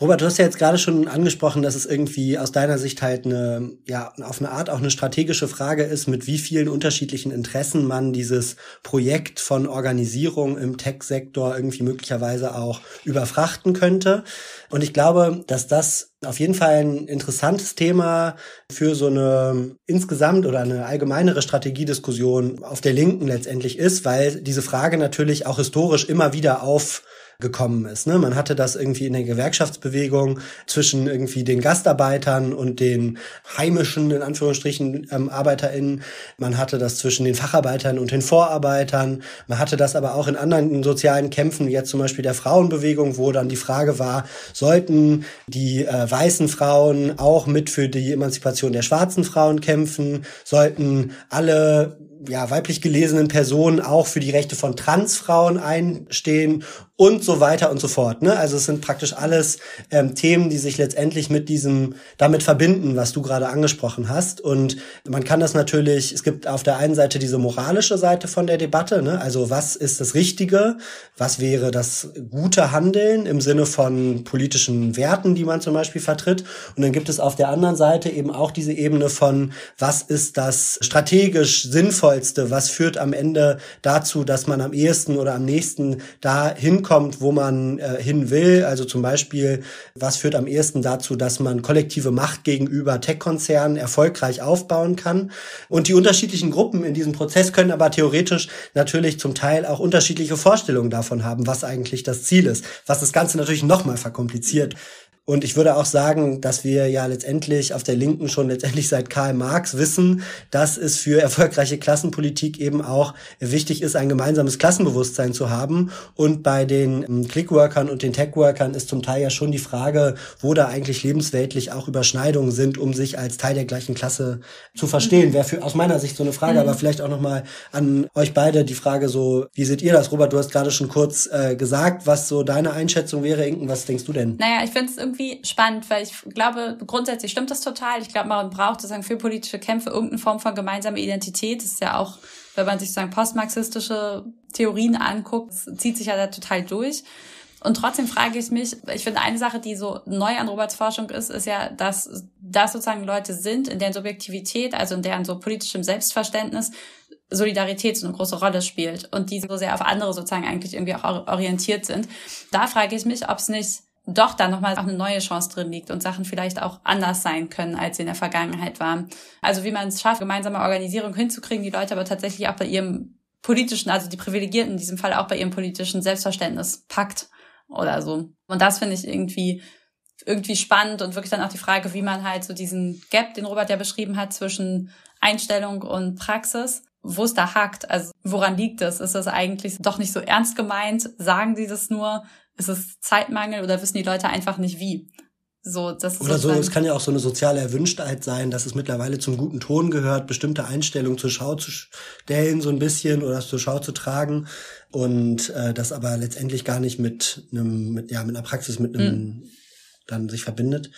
Robert, du hast ja jetzt gerade schon angesprochen, dass es irgendwie aus deiner Sicht halt eine, ja, auf eine Art auch eine strategische Frage ist, mit wie vielen unterschiedlichen Interessen man dieses Projekt von Organisierung im Tech-Sektor irgendwie möglicherweise auch überfrachten könnte. Und ich glaube, dass das auf jeden Fall ein interessantes Thema für so eine insgesamt oder eine allgemeinere Strategiediskussion auf der Linken letztendlich ist, weil diese Frage natürlich auch historisch immer wieder auf gekommen ist. Ne? Man hatte das irgendwie in der Gewerkschaftsbewegung zwischen irgendwie den Gastarbeitern und den heimischen, in Anführungsstrichen, ähm, ArbeiterInnen. Man hatte das zwischen den Facharbeitern und den Vorarbeitern. Man hatte das aber auch in anderen sozialen Kämpfen, wie jetzt zum Beispiel der Frauenbewegung, wo dann die Frage war, sollten die äh, weißen Frauen auch mit für die Emanzipation der schwarzen Frauen kämpfen? Sollten alle ja, weiblich gelesenen Personen auch für die Rechte von Transfrauen einstehen und so weiter und so fort. Ne? Also es sind praktisch alles ähm, Themen, die sich letztendlich mit diesem damit verbinden, was du gerade angesprochen hast. Und man kann das natürlich, es gibt auf der einen Seite diese moralische Seite von der Debatte, ne? also was ist das Richtige, was wäre das gute Handeln im Sinne von politischen Werten, die man zum Beispiel vertritt. Und dann gibt es auf der anderen Seite eben auch diese Ebene von, was ist das strategisch sinnvollste, was führt am Ende dazu, dass man am ehesten oder am nächsten dahin hinkommt, wo man äh, hin will. Also zum Beispiel, was führt am ehesten dazu, dass man kollektive Macht gegenüber Tech-Konzernen erfolgreich aufbauen kann. Und die unterschiedlichen Gruppen in diesem Prozess können aber theoretisch natürlich zum Teil auch unterschiedliche Vorstellungen davon haben, was eigentlich das Ziel ist, was das Ganze natürlich nochmal verkompliziert. Und ich würde auch sagen, dass wir ja letztendlich auf der Linken schon letztendlich seit Karl Marx wissen, dass es für erfolgreiche Klassenpolitik eben auch wichtig ist, ein gemeinsames Klassenbewusstsein zu haben. Und bei den ähm, Clickworkern und den Techworkern ist zum Teil ja schon die Frage, wo da eigentlich lebensweltlich auch Überschneidungen sind, um sich als Teil der gleichen Klasse zu verstehen. Wäre für aus meiner Sicht so eine Frage, mhm. aber vielleicht auch nochmal an euch beide die Frage so, wie seht ihr das? Robert, du hast gerade schon kurz äh, gesagt, was so deine Einschätzung wäre. Inken, was denkst du denn?
Naja, ich finde es irgendwie spannend, weil ich glaube, grundsätzlich stimmt das total. Ich glaube, man braucht sozusagen für politische Kämpfe irgendeine Form von gemeinsame Identität. Das ist ja auch, wenn man sich sozusagen postmarxistische Theorien anguckt, zieht sich ja da total durch. Und trotzdem frage ich mich, ich finde eine Sache, die so neu an Roberts Forschung ist, ist ja, dass das sozusagen Leute sind, in deren Subjektivität, also in deren so politischem Selbstverständnis Solidarität so eine große Rolle spielt und die so sehr auf andere sozusagen eigentlich irgendwie auch orientiert sind. Da frage ich mich, ob es nicht doch da nochmal auch eine neue Chance drin liegt und Sachen vielleicht auch anders sein können, als sie in der Vergangenheit waren. Also wie man es schafft, gemeinsame Organisierung hinzukriegen, die Leute aber tatsächlich auch bei ihrem politischen, also die Privilegierten in diesem Fall auch bei ihrem politischen Selbstverständnis packt oder so. Und das finde ich irgendwie irgendwie spannend und wirklich dann auch die Frage, wie man halt so diesen Gap, den Robert ja beschrieben hat, zwischen Einstellung und Praxis, wo es da hakt. Also woran liegt es? Ist das eigentlich doch nicht so ernst gemeint? Sagen sie das nur? Ist es Zeitmangel oder wissen die Leute einfach nicht wie? So, das ist
oder so, es kann ja auch so eine soziale Erwünschtheit sein, dass es mittlerweile zum guten Ton gehört, bestimmte Einstellungen zur Schau zu stellen, so ein bisschen, oder zur Schau zu tragen. Und äh, das aber letztendlich gar nicht mit einem, mit, ja, mit einer Praxis, mit einem mhm. dann sich verbindet.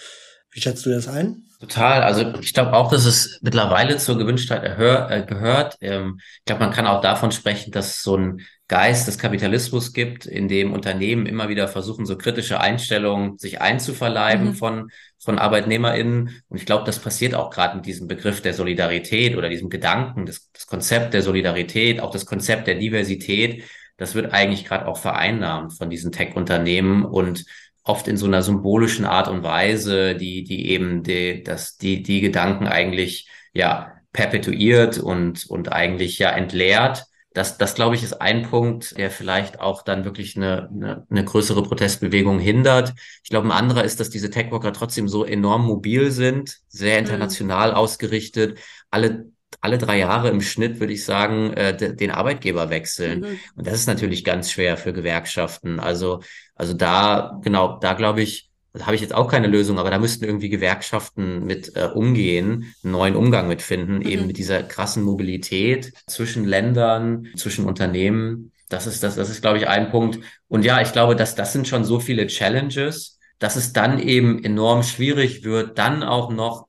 Wie schätzt du das ein?
Total. Also ich glaube auch, dass es mittlerweile zur Gewünschtheit erhör, äh, gehört. Ähm, ich glaube, man kann auch davon sprechen, dass so ein Geist des Kapitalismus gibt, in dem Unternehmen immer wieder versuchen, so kritische Einstellungen sich einzuverleiben mhm. von, von ArbeitnehmerInnen. Und ich glaube, das passiert auch gerade mit diesem Begriff der Solidarität oder diesem Gedanken, das, das Konzept der Solidarität, auch das Konzept der Diversität. Das wird eigentlich gerade auch vereinnahmt von diesen Tech-Unternehmen und oft in so einer symbolischen Art und Weise, die, die eben die, das, die, die Gedanken eigentlich, ja, perpetuiert und, und eigentlich ja entleert das, das glaube ich, ist ein Punkt, der vielleicht auch dann wirklich eine, eine, eine größere Protestbewegung hindert. Ich glaube, ein anderer ist, dass diese Techworker trotzdem so enorm mobil sind, sehr mhm. international mhm. ausgerichtet, alle alle drei Jahre im Schnitt, würde ich sagen, äh, den Arbeitgeber wechseln. Mhm. Und das ist natürlich ganz schwer für Gewerkschaften. Also, also da, genau, da glaube ich, da habe ich jetzt auch keine Lösung, aber da müssten irgendwie Gewerkschaften mit äh, umgehen, einen neuen Umgang mitfinden, mhm. eben mit dieser krassen Mobilität zwischen Ländern, zwischen Unternehmen. Das ist, das, das ist, glaube ich, ein Punkt. Und ja, ich glaube, dass das sind schon so viele Challenges, dass es dann eben enorm schwierig wird, dann auch noch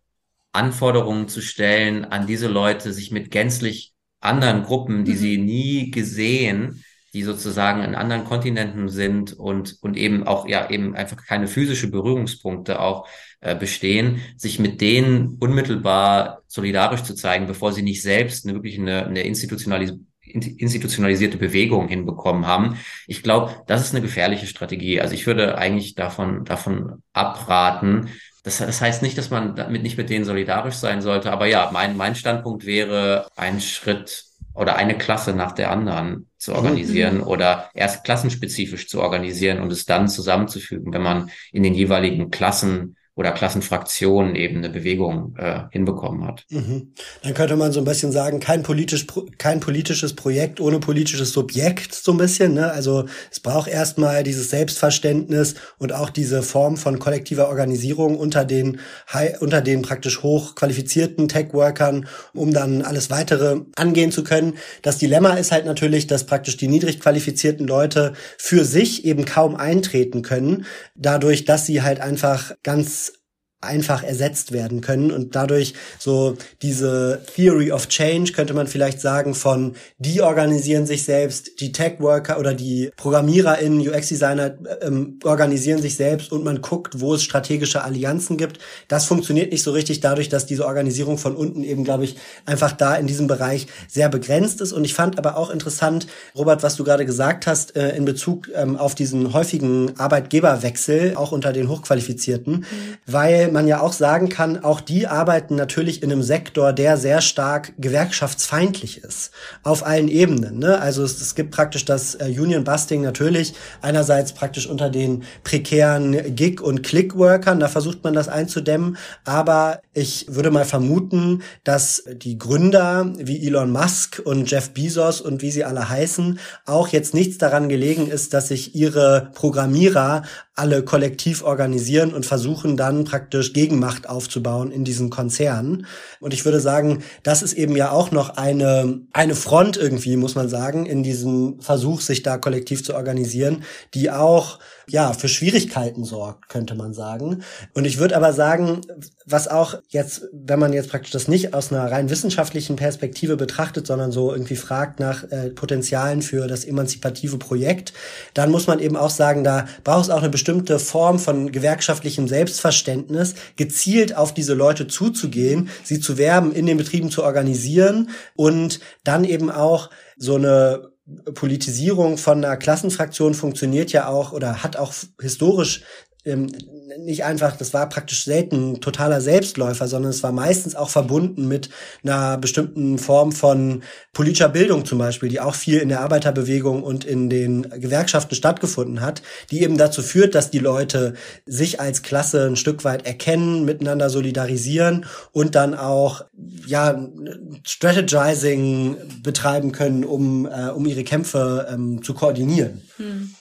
Anforderungen zu stellen an diese Leute, sich mit gänzlich anderen Gruppen, die mhm. sie nie gesehen, die sozusagen in anderen Kontinenten sind und, und eben auch ja eben einfach keine physische Berührungspunkte auch äh, bestehen, sich mit denen unmittelbar solidarisch zu zeigen, bevor sie nicht selbst eine wirklich eine, eine institutionalis institutionalisierte Bewegung hinbekommen haben. Ich glaube, das ist eine gefährliche Strategie. Also ich würde eigentlich davon, davon abraten, das, das, heißt nicht, dass man damit nicht mit denen solidarisch sein sollte, aber ja, mein, mein Standpunkt wäre, ein Schritt oder eine Klasse nach der anderen zu organisieren mhm. oder erst klassenspezifisch zu organisieren und es dann zusammenzufügen, wenn man in den jeweiligen Klassen oder Klassenfraktionen eben eine Bewegung äh, hinbekommen hat.
Mhm. Dann könnte man so ein bisschen sagen, kein, politisch, kein politisches Projekt ohne politisches Subjekt, so ein bisschen. Ne? Also es braucht erstmal dieses Selbstverständnis und auch diese Form von kollektiver Organisierung unter den, unter den praktisch hochqualifizierten Tech-Workern, um dann alles weitere angehen zu können. Das Dilemma ist halt natürlich, dass praktisch die niedrig qualifizierten Leute für sich eben kaum eintreten können, dadurch, dass sie halt einfach ganz einfach ersetzt werden können und dadurch so diese Theory of Change könnte man vielleicht sagen von die organisieren sich selbst, die Tech Worker oder die ProgrammiererInnen, UX-Designer ähm, organisieren sich selbst und man guckt, wo es strategische Allianzen gibt. Das funktioniert nicht so richtig dadurch, dass diese Organisierung von unten eben, glaube ich, einfach da in diesem Bereich sehr begrenzt ist und ich fand aber auch interessant, Robert, was du gerade gesagt hast äh, in Bezug ähm, auf diesen häufigen Arbeitgeberwechsel, auch unter den Hochqualifizierten, mhm. weil man ja auch sagen kann, auch die arbeiten natürlich in einem Sektor, der sehr stark gewerkschaftsfeindlich ist. Auf allen Ebenen. Ne? Also es, es gibt praktisch das äh, Union Busting natürlich einerseits praktisch unter den prekären Gig- und Click-Workern, da versucht man das einzudämmen. Aber ich würde mal vermuten, dass die Gründer wie Elon Musk und Jeff Bezos und wie sie alle heißen, auch jetzt nichts daran gelegen ist, dass sich ihre Programmierer alle kollektiv organisieren und versuchen dann praktisch Gegenmacht aufzubauen in diesen Konzernen. Und ich würde sagen, das ist eben ja auch noch eine, eine Front irgendwie, muss man sagen, in diesem Versuch, sich da kollektiv zu organisieren, die auch ja, für Schwierigkeiten sorgt, könnte man sagen. Und ich würde aber sagen, was auch jetzt, wenn man jetzt praktisch das nicht aus einer rein wissenschaftlichen Perspektive betrachtet, sondern so irgendwie fragt nach äh, Potenzialen für das emanzipative Projekt, dann muss man eben auch sagen, da braucht es auch eine bestimmte Form von gewerkschaftlichem Selbstverständnis, gezielt auf diese Leute zuzugehen, sie zu werben, in den Betrieben zu organisieren und dann eben auch so eine Politisierung von einer Klassenfraktion funktioniert ja auch oder hat auch historisch ähm, nicht einfach, das war praktisch selten ein totaler Selbstläufer, sondern es war meistens auch verbunden mit einer bestimmten Form von politischer Bildung zum Beispiel, die auch viel in der Arbeiterbewegung und in den Gewerkschaften stattgefunden hat, die eben dazu führt, dass die Leute sich als Klasse ein Stück weit erkennen, miteinander solidarisieren und dann auch ja Strategizing betreiben können, um äh, um ihre Kämpfe ähm, zu koordinieren. Hm.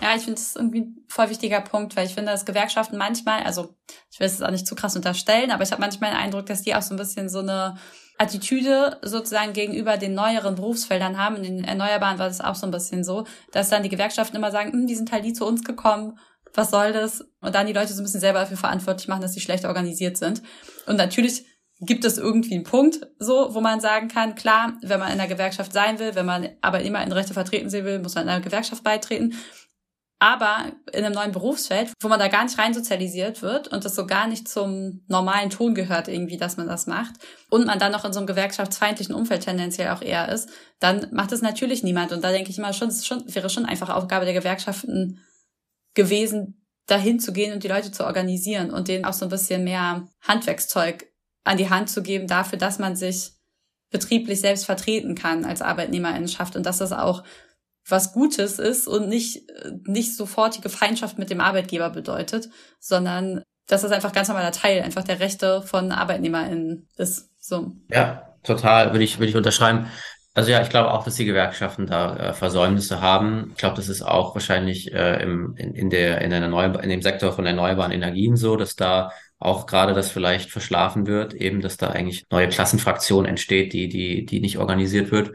Ja, ich finde das irgendwie ein voll wichtiger Punkt, weil ich finde, dass Gewerkschaften manchmal, also ich will es auch nicht zu krass unterstellen, aber ich habe manchmal den Eindruck, dass die auch so ein bisschen so eine Attitüde sozusagen gegenüber den neueren Berufsfeldern haben. In den Erneuerbaren war das auch so ein bisschen so, dass dann die Gewerkschaften immer sagen, hm, die sind halt nie zu uns gekommen, was soll das? Und dann die Leute so ein bisschen selber dafür verantwortlich machen, dass sie schlecht organisiert sind. Und natürlich gibt es irgendwie einen Punkt, so, wo man sagen kann, klar, wenn man in der Gewerkschaft sein will, wenn man aber immer in Rechte vertreten sehen will, muss man in einer Gewerkschaft beitreten. Aber in einem neuen Berufsfeld, wo man da gar nicht rein sozialisiert wird und das so gar nicht zum normalen Ton gehört irgendwie, dass man das macht und man dann noch in so einem gewerkschaftsfeindlichen Umfeld tendenziell auch eher ist, dann macht es natürlich niemand. Und da denke ich immer schon, es schon, wäre schon einfach Aufgabe der Gewerkschaften gewesen, dahin zu gehen und die Leute zu organisieren und denen auch so ein bisschen mehr Handwerkszeug an die Hand zu geben dafür, dass man sich betrieblich selbst vertreten kann als Arbeitnehmerinnenschaft und dass das auch was Gutes ist und nicht, nicht sofortige Feindschaft mit dem Arbeitgeber bedeutet, sondern dass das einfach ganz normaler Teil einfach der Rechte von ArbeitnehmerInnen ist. So.
Ja, total, würde ich, würde ich unterschreiben. Also ja, ich glaube auch, dass die Gewerkschaften da äh, Versäumnisse haben. Ich glaube, das ist auch wahrscheinlich äh, im, in, in, der, in, der in dem Sektor von erneuerbaren Energien so, dass da auch gerade das vielleicht verschlafen wird, eben, dass da eigentlich neue Klassenfraktion entsteht, die, die, die nicht organisiert wird.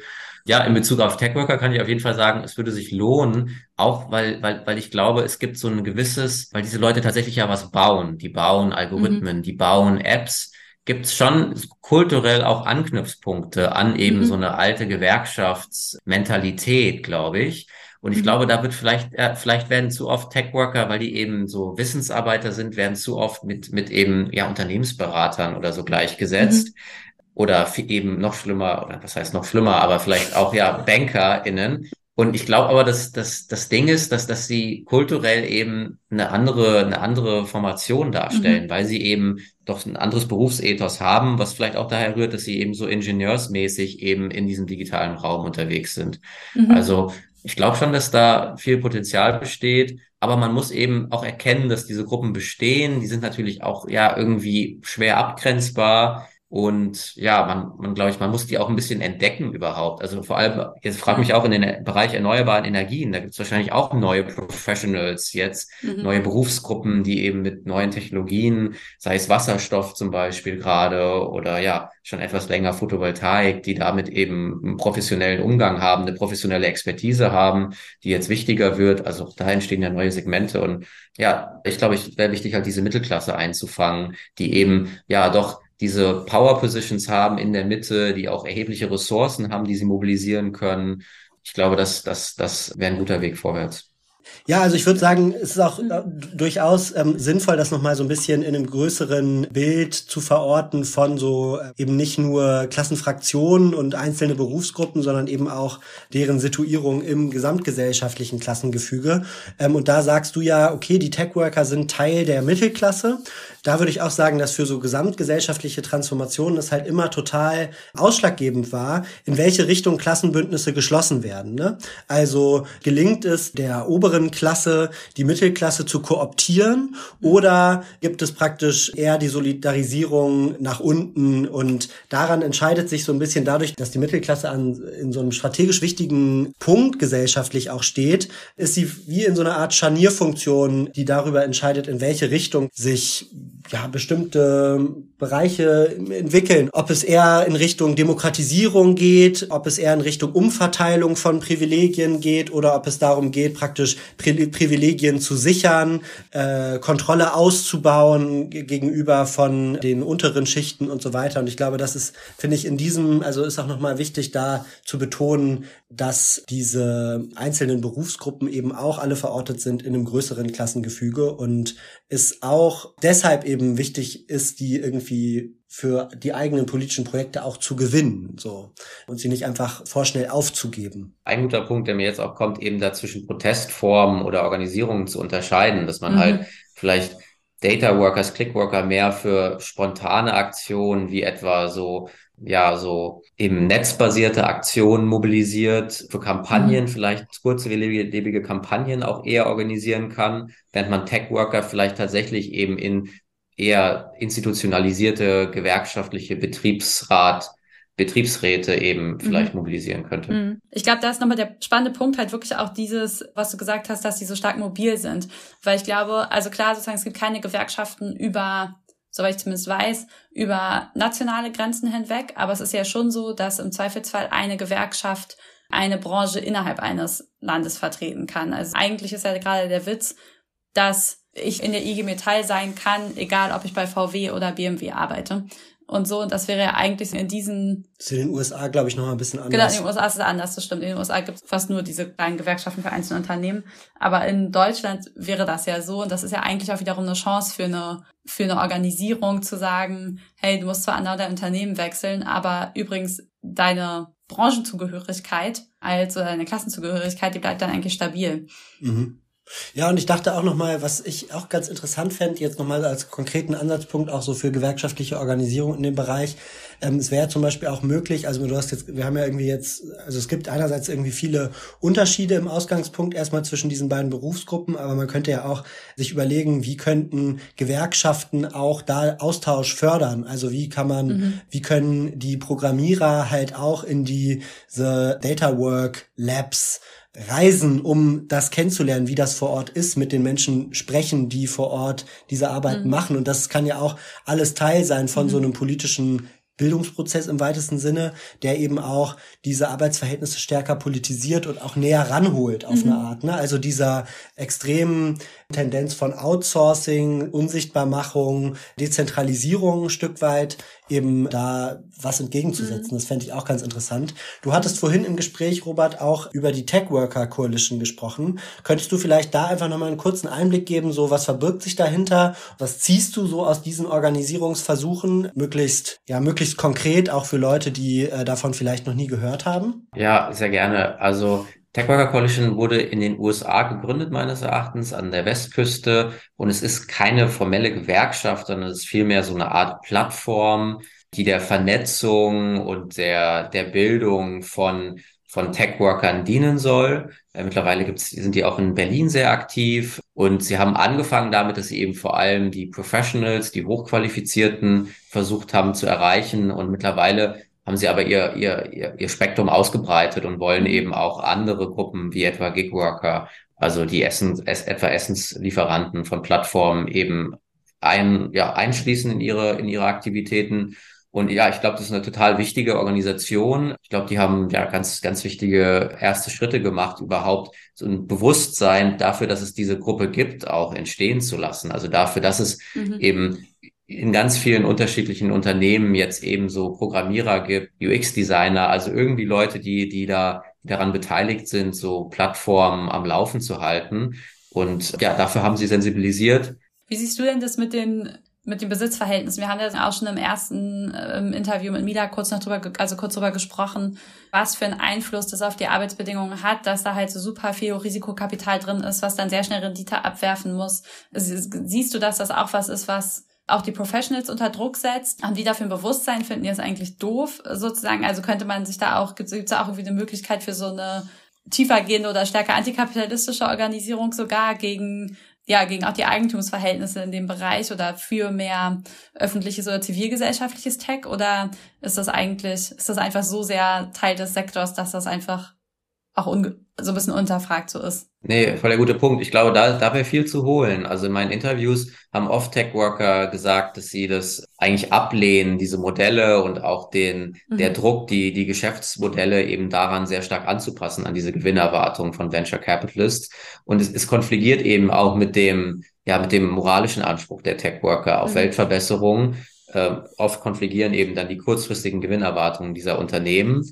Ja, in Bezug auf Techworker kann ich auf jeden Fall sagen, es würde sich lohnen, auch weil, weil, weil ich glaube, es gibt so ein gewisses, weil diese Leute tatsächlich ja was bauen. Die bauen Algorithmen, mhm. die bauen Apps. Gibt es schon kulturell auch Anknüpfpunkte an eben mhm. so eine alte Gewerkschaftsmentalität, glaube ich. Und ich mhm. glaube, da wird vielleicht, äh, vielleicht werden zu oft Tech-Worker, weil die eben so Wissensarbeiter sind, werden zu oft mit, mit eben, ja, Unternehmensberatern oder so gleichgesetzt. Mhm oder eben noch schlimmer, oder was heißt noch schlimmer, aber vielleicht auch ja BankerInnen. Und ich glaube aber, dass, dass das Ding ist, dass, dass sie kulturell eben eine andere, eine andere Formation darstellen, mhm. weil sie eben doch ein anderes Berufsethos haben, was vielleicht auch daher rührt, dass sie eben so ingenieursmäßig eben in diesem digitalen Raum unterwegs sind. Mhm. Also ich glaube schon, dass da viel Potenzial besteht, Aber man muss eben auch erkennen, dass diese Gruppen bestehen. Die sind natürlich auch ja irgendwie schwer abgrenzbar. Und ja, man, man glaube ich, man muss die auch ein bisschen entdecken überhaupt. Also vor allem, jetzt frage mich auch in den Bereich erneuerbaren Energien, da gibt es wahrscheinlich auch neue Professionals jetzt, mhm. neue Berufsgruppen, die eben mit neuen Technologien, sei es Wasserstoff zum Beispiel gerade oder ja, schon etwas länger Photovoltaik, die damit eben einen professionellen Umgang haben, eine professionelle Expertise haben, die jetzt wichtiger wird. Also da entstehen ja neue Segmente und ja, ich glaube, es wäre wichtig, halt diese Mittelklasse einzufangen, die eben ja doch diese Power Positions haben in der Mitte, die auch erhebliche Ressourcen haben, die sie mobilisieren können. Ich glaube, das, das, das wäre ein guter Weg vorwärts.
Ja, also ich würde sagen, es ist auch äh, durchaus ähm, sinnvoll, das nochmal so ein bisschen in einem größeren Bild zu verorten von so äh, eben nicht nur Klassenfraktionen und einzelne Berufsgruppen, sondern eben auch deren Situierung im gesamtgesellschaftlichen Klassengefüge. Ähm, und da sagst du ja, okay, die Tech-Worker sind Teil der Mittelklasse. Da würde ich auch sagen, dass für so gesamtgesellschaftliche Transformationen es halt immer total ausschlaggebend war, in welche Richtung Klassenbündnisse geschlossen werden. Ne? Also gelingt es der oberen oberen Klasse die Mittelklasse zu kooptieren oder gibt es praktisch eher die Solidarisierung nach unten und daran entscheidet sich so ein bisschen dadurch, dass die Mittelklasse an, in so einem strategisch wichtigen Punkt gesellschaftlich auch steht, ist sie wie in so einer Art Scharnierfunktion, die darüber entscheidet, in welche Richtung sich ja, bestimmte Bereiche entwickeln. Ob es eher in Richtung Demokratisierung geht, ob es eher in Richtung Umverteilung von Privilegien geht oder ob es darum geht, praktisch Pri Privilegien zu sichern, äh, Kontrolle auszubauen gegenüber von den unteren Schichten und so weiter. Und ich glaube, das ist, finde ich, in diesem, also ist auch nochmal wichtig, da zu betonen, dass diese einzelnen Berufsgruppen eben auch alle verortet sind in einem größeren Klassengefüge und es auch deshalb eben wichtig ist, die irgendwie für die eigenen politischen Projekte auch zu gewinnen, so und sie nicht einfach vorschnell aufzugeben.
Ein guter Punkt, der mir jetzt auch kommt, eben da zwischen Protestformen oder Organisierungen zu unterscheiden, dass man mhm. halt vielleicht Data Workers, Click Worker mehr für spontane Aktionen wie etwa so ja, so eben netzbasierte Aktionen mobilisiert, für Kampagnen, mhm. vielleicht kurzlebige Kampagnen auch eher organisieren kann, während man Tech-Worker vielleicht tatsächlich eben in eher institutionalisierte gewerkschaftliche Betriebsrat Betriebsräte eben vielleicht mhm. mobilisieren könnte. Mhm.
Ich glaube, da ist nochmal der spannende Punkt halt wirklich auch dieses, was du gesagt hast, dass die so stark mobil sind. Weil ich glaube, also klar, sozusagen, es gibt keine Gewerkschaften über soweit ich zumindest weiß, über nationale Grenzen hinweg. Aber es ist ja schon so, dass im Zweifelsfall eine Gewerkschaft eine Branche innerhalb eines Landes vertreten kann. Also eigentlich ist ja gerade der Witz, dass ich in der IG Metall sein kann, egal ob ich bei VW oder BMW arbeite und so. Und das wäre ja eigentlich in diesen.
Das ist in den USA, glaube ich, noch ein bisschen anders.
Genau, in den USA ist es anders, das stimmt. In den USA gibt es fast nur diese kleinen Gewerkschaften für einzelne Unternehmen. Aber in Deutschland wäre das ja so. Und das ist ja eigentlich auch wiederum eine Chance für eine, für eine Organisierung zu sagen, hey, du musst zwar an dein Unternehmen wechseln, aber übrigens deine Branchenzugehörigkeit, also deine Klassenzugehörigkeit, die bleibt dann eigentlich stabil.
Mhm. Ja, und ich dachte auch nochmal, was ich auch ganz interessant fände, jetzt nochmal als konkreten Ansatzpunkt auch so für gewerkschaftliche Organisierung in dem Bereich. Ähm, es wäre zum Beispiel auch möglich, also du hast jetzt, wir haben ja irgendwie jetzt, also es gibt einerseits irgendwie viele Unterschiede im Ausgangspunkt erstmal zwischen diesen beiden Berufsgruppen, aber man könnte ja auch sich überlegen, wie könnten Gewerkschaften auch da Austausch fördern? Also wie kann man, mhm. wie können die Programmierer halt auch in diese Data Work Labs reisen, um das kennenzulernen, wie das vor Ort ist, mit den Menschen sprechen, die vor Ort diese Arbeit mhm. machen. Und das kann ja auch alles Teil sein von mhm. so einem politischen Bildungsprozess im weitesten Sinne, der eben auch diese Arbeitsverhältnisse stärker politisiert und auch näher ranholt auf mhm. eine Art. Ne? Also dieser extremen Tendenz von Outsourcing, Unsichtbarmachung, Dezentralisierung ein Stück weit eben da was entgegenzusetzen. Mhm. Das fände ich auch ganz interessant. Du hattest vorhin im Gespräch, Robert, auch über die Tech Worker Coalition gesprochen. Könntest du vielleicht da einfach nochmal einen kurzen Einblick geben, so was verbirgt sich dahinter? Was ziehst du so aus diesen Organisierungsversuchen? Möglichst, ja, möglichst konkret auch für Leute, die äh, davon vielleicht noch nie gehört haben?
Ja, sehr gerne. Also Tech Worker Coalition wurde in den USA gegründet, meines Erachtens, an der Westküste. Und es ist keine formelle Gewerkschaft, sondern es ist vielmehr so eine Art Plattform, die der Vernetzung und der, der Bildung von von Tech-Workern dienen soll. Äh, mittlerweile gibt's, sind die auch in Berlin sehr aktiv und sie haben angefangen damit, dass sie eben vor allem die Professionals, die Hochqualifizierten versucht haben zu erreichen und mittlerweile haben sie aber ihr, ihr, ihr, ihr Spektrum ausgebreitet und wollen eben auch andere Gruppen wie etwa Gigworker, also die Essen, etwa Essenslieferanten von Plattformen eben ein, ja, einschließen in ihre, in ihre Aktivitäten. Und ja, ich glaube, das ist eine total wichtige Organisation. Ich glaube, die haben ja ganz, ganz wichtige erste Schritte gemacht, überhaupt so ein Bewusstsein dafür, dass es diese Gruppe gibt, auch entstehen zu lassen. Also dafür, dass es mhm. eben in ganz vielen unterschiedlichen Unternehmen jetzt eben so Programmierer gibt, UX-Designer, also irgendwie Leute, die, die da die daran beteiligt sind, so Plattformen am Laufen zu halten. Und ja, dafür haben sie sensibilisiert.
Wie siehst du denn das mit den mit dem Besitzverhältnis. Wir haben ja auch schon im ersten äh, Interview mit Mila kurz noch drüber, also kurz drüber gesprochen, was für einen Einfluss das auf die Arbeitsbedingungen hat, dass da halt so super viel Risikokapital drin ist, was dann sehr schnell Rendite abwerfen muss. Siehst du, dass das auch was ist, was auch die Professionals unter Druck setzt? Haben die dafür ein Bewusstsein? Finden die das eigentlich doof sozusagen? Also könnte man sich da auch, gibt es da auch irgendwie eine Möglichkeit für so eine tiefergehende oder stärker antikapitalistische Organisierung sogar gegen ja, gegen auch die Eigentumsverhältnisse in dem Bereich oder für mehr öffentliches oder zivilgesellschaftliches Tech? Oder ist das eigentlich, ist das einfach so sehr Teil des Sektors, dass das einfach auch so ein bisschen unterfragt so ist.
Nee, voll der gute Punkt. Ich glaube, da, da wäre viel zu holen. Also in meinen Interviews haben oft Tech-Worker gesagt, dass sie das eigentlich ablehnen, diese Modelle und auch den, mhm. der Druck, die, die Geschäftsmodelle eben daran sehr stark anzupassen, an diese Gewinnerwartungen von Venture Capitalists. Und es, es konfligiert eben auch mit dem, ja, mit dem moralischen Anspruch der Tech-Worker auf mhm. Weltverbesserung. Äh, oft konfligieren eben dann die kurzfristigen Gewinnerwartungen dieser Unternehmen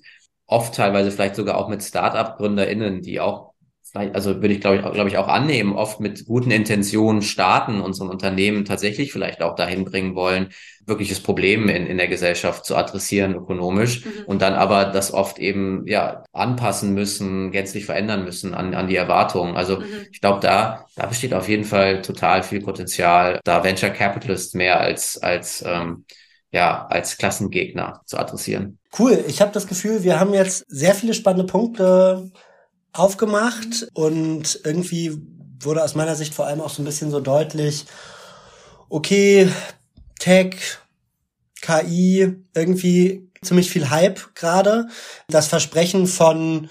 oft teilweise vielleicht sogar auch mit Start-up-GründerInnen, die auch vielleicht, also würde ich glaube ich, glaube ich auch annehmen, oft mit guten Intentionen starten und so ein Unternehmen tatsächlich vielleicht auch dahin bringen wollen, wirkliches Problem in, in der Gesellschaft zu adressieren ökonomisch mhm. und dann aber das oft eben ja anpassen müssen, gänzlich verändern müssen an, an die Erwartungen. Also mhm. ich glaube, da, da besteht auf jeden Fall total viel Potenzial, da Venture Capitalists mehr als, als ähm, ja, als Klassengegner zu adressieren.
Cool. Ich habe das Gefühl, wir haben jetzt sehr viele spannende Punkte aufgemacht und irgendwie wurde aus meiner Sicht vor allem auch so ein bisschen so deutlich, okay, Tech, KI, irgendwie ziemlich viel Hype gerade. Das Versprechen von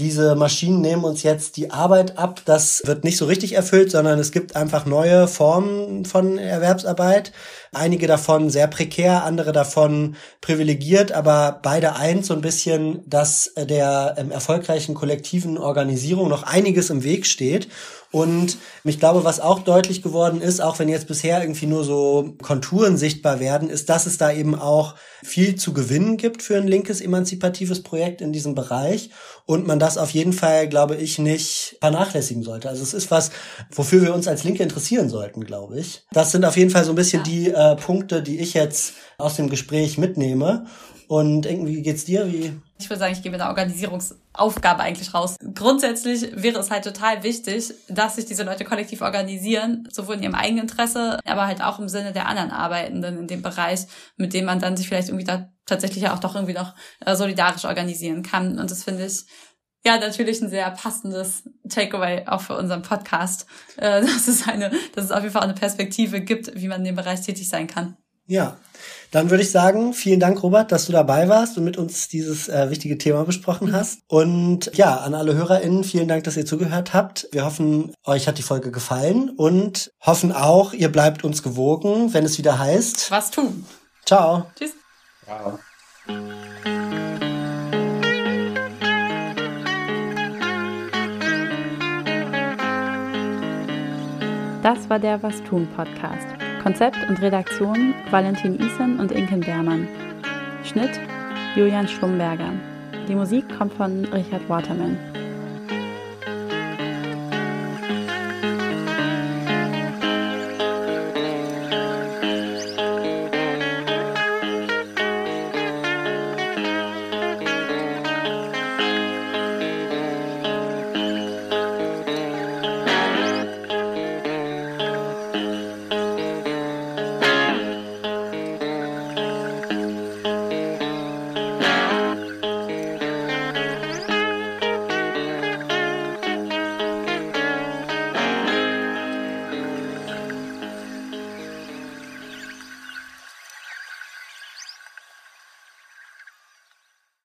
diese Maschinen nehmen uns jetzt die Arbeit ab. Das wird nicht so richtig erfüllt, sondern es gibt einfach neue Formen von Erwerbsarbeit. Einige davon sehr prekär, andere davon privilegiert, aber beide eins so ein bisschen, dass der ähm, erfolgreichen kollektiven Organisierung noch einiges im Weg steht. Und ich glaube, was auch deutlich geworden ist, auch wenn jetzt bisher irgendwie nur so Konturen sichtbar werden, ist, dass es da eben auch viel zu gewinnen gibt für ein linkes emanzipatives Projekt in diesem Bereich und man das auf jeden Fall, glaube ich, nicht vernachlässigen sollte. Also es ist was, wofür wir uns als Linke interessieren sollten, glaube ich. Das sind auf jeden Fall so ein bisschen die äh, Punkte, die ich jetzt aus dem Gespräch mitnehme. Und irgendwie geht's dir? Wie?
Ich würde sagen, ich gebe eine Organisierungsaufgabe eigentlich raus. Grundsätzlich wäre es halt total wichtig, dass sich diese Leute kollektiv organisieren, sowohl in ihrem eigenen Interesse, aber halt auch im Sinne der anderen Arbeitenden in dem Bereich, mit dem man dann sich vielleicht irgendwie da tatsächlich auch doch irgendwie noch äh, solidarisch organisieren kann. Und das finde ich ja, natürlich ein sehr passendes Takeaway auch für unseren Podcast, äh, <laughs> dass es eine, dass es auf jeden Fall eine Perspektive gibt, wie man in dem Bereich tätig sein kann.
Ja, dann würde ich sagen, vielen Dank, Robert, dass du dabei warst und mit uns dieses äh, wichtige Thema besprochen mhm. hast. Und ja, an alle HörerInnen, vielen Dank, dass ihr zugehört habt. Wir hoffen, euch hat die Folge gefallen und hoffen auch, ihr bleibt uns gewogen, wenn es wieder heißt.
Was tun?
Ciao.
Tschüss. Ciao. Das war der Was tun Podcast. Konzept und Redaktion Valentin Isen und Inken Bermann. Schnitt Julian Schlumberger. Die Musik kommt von Richard Waterman.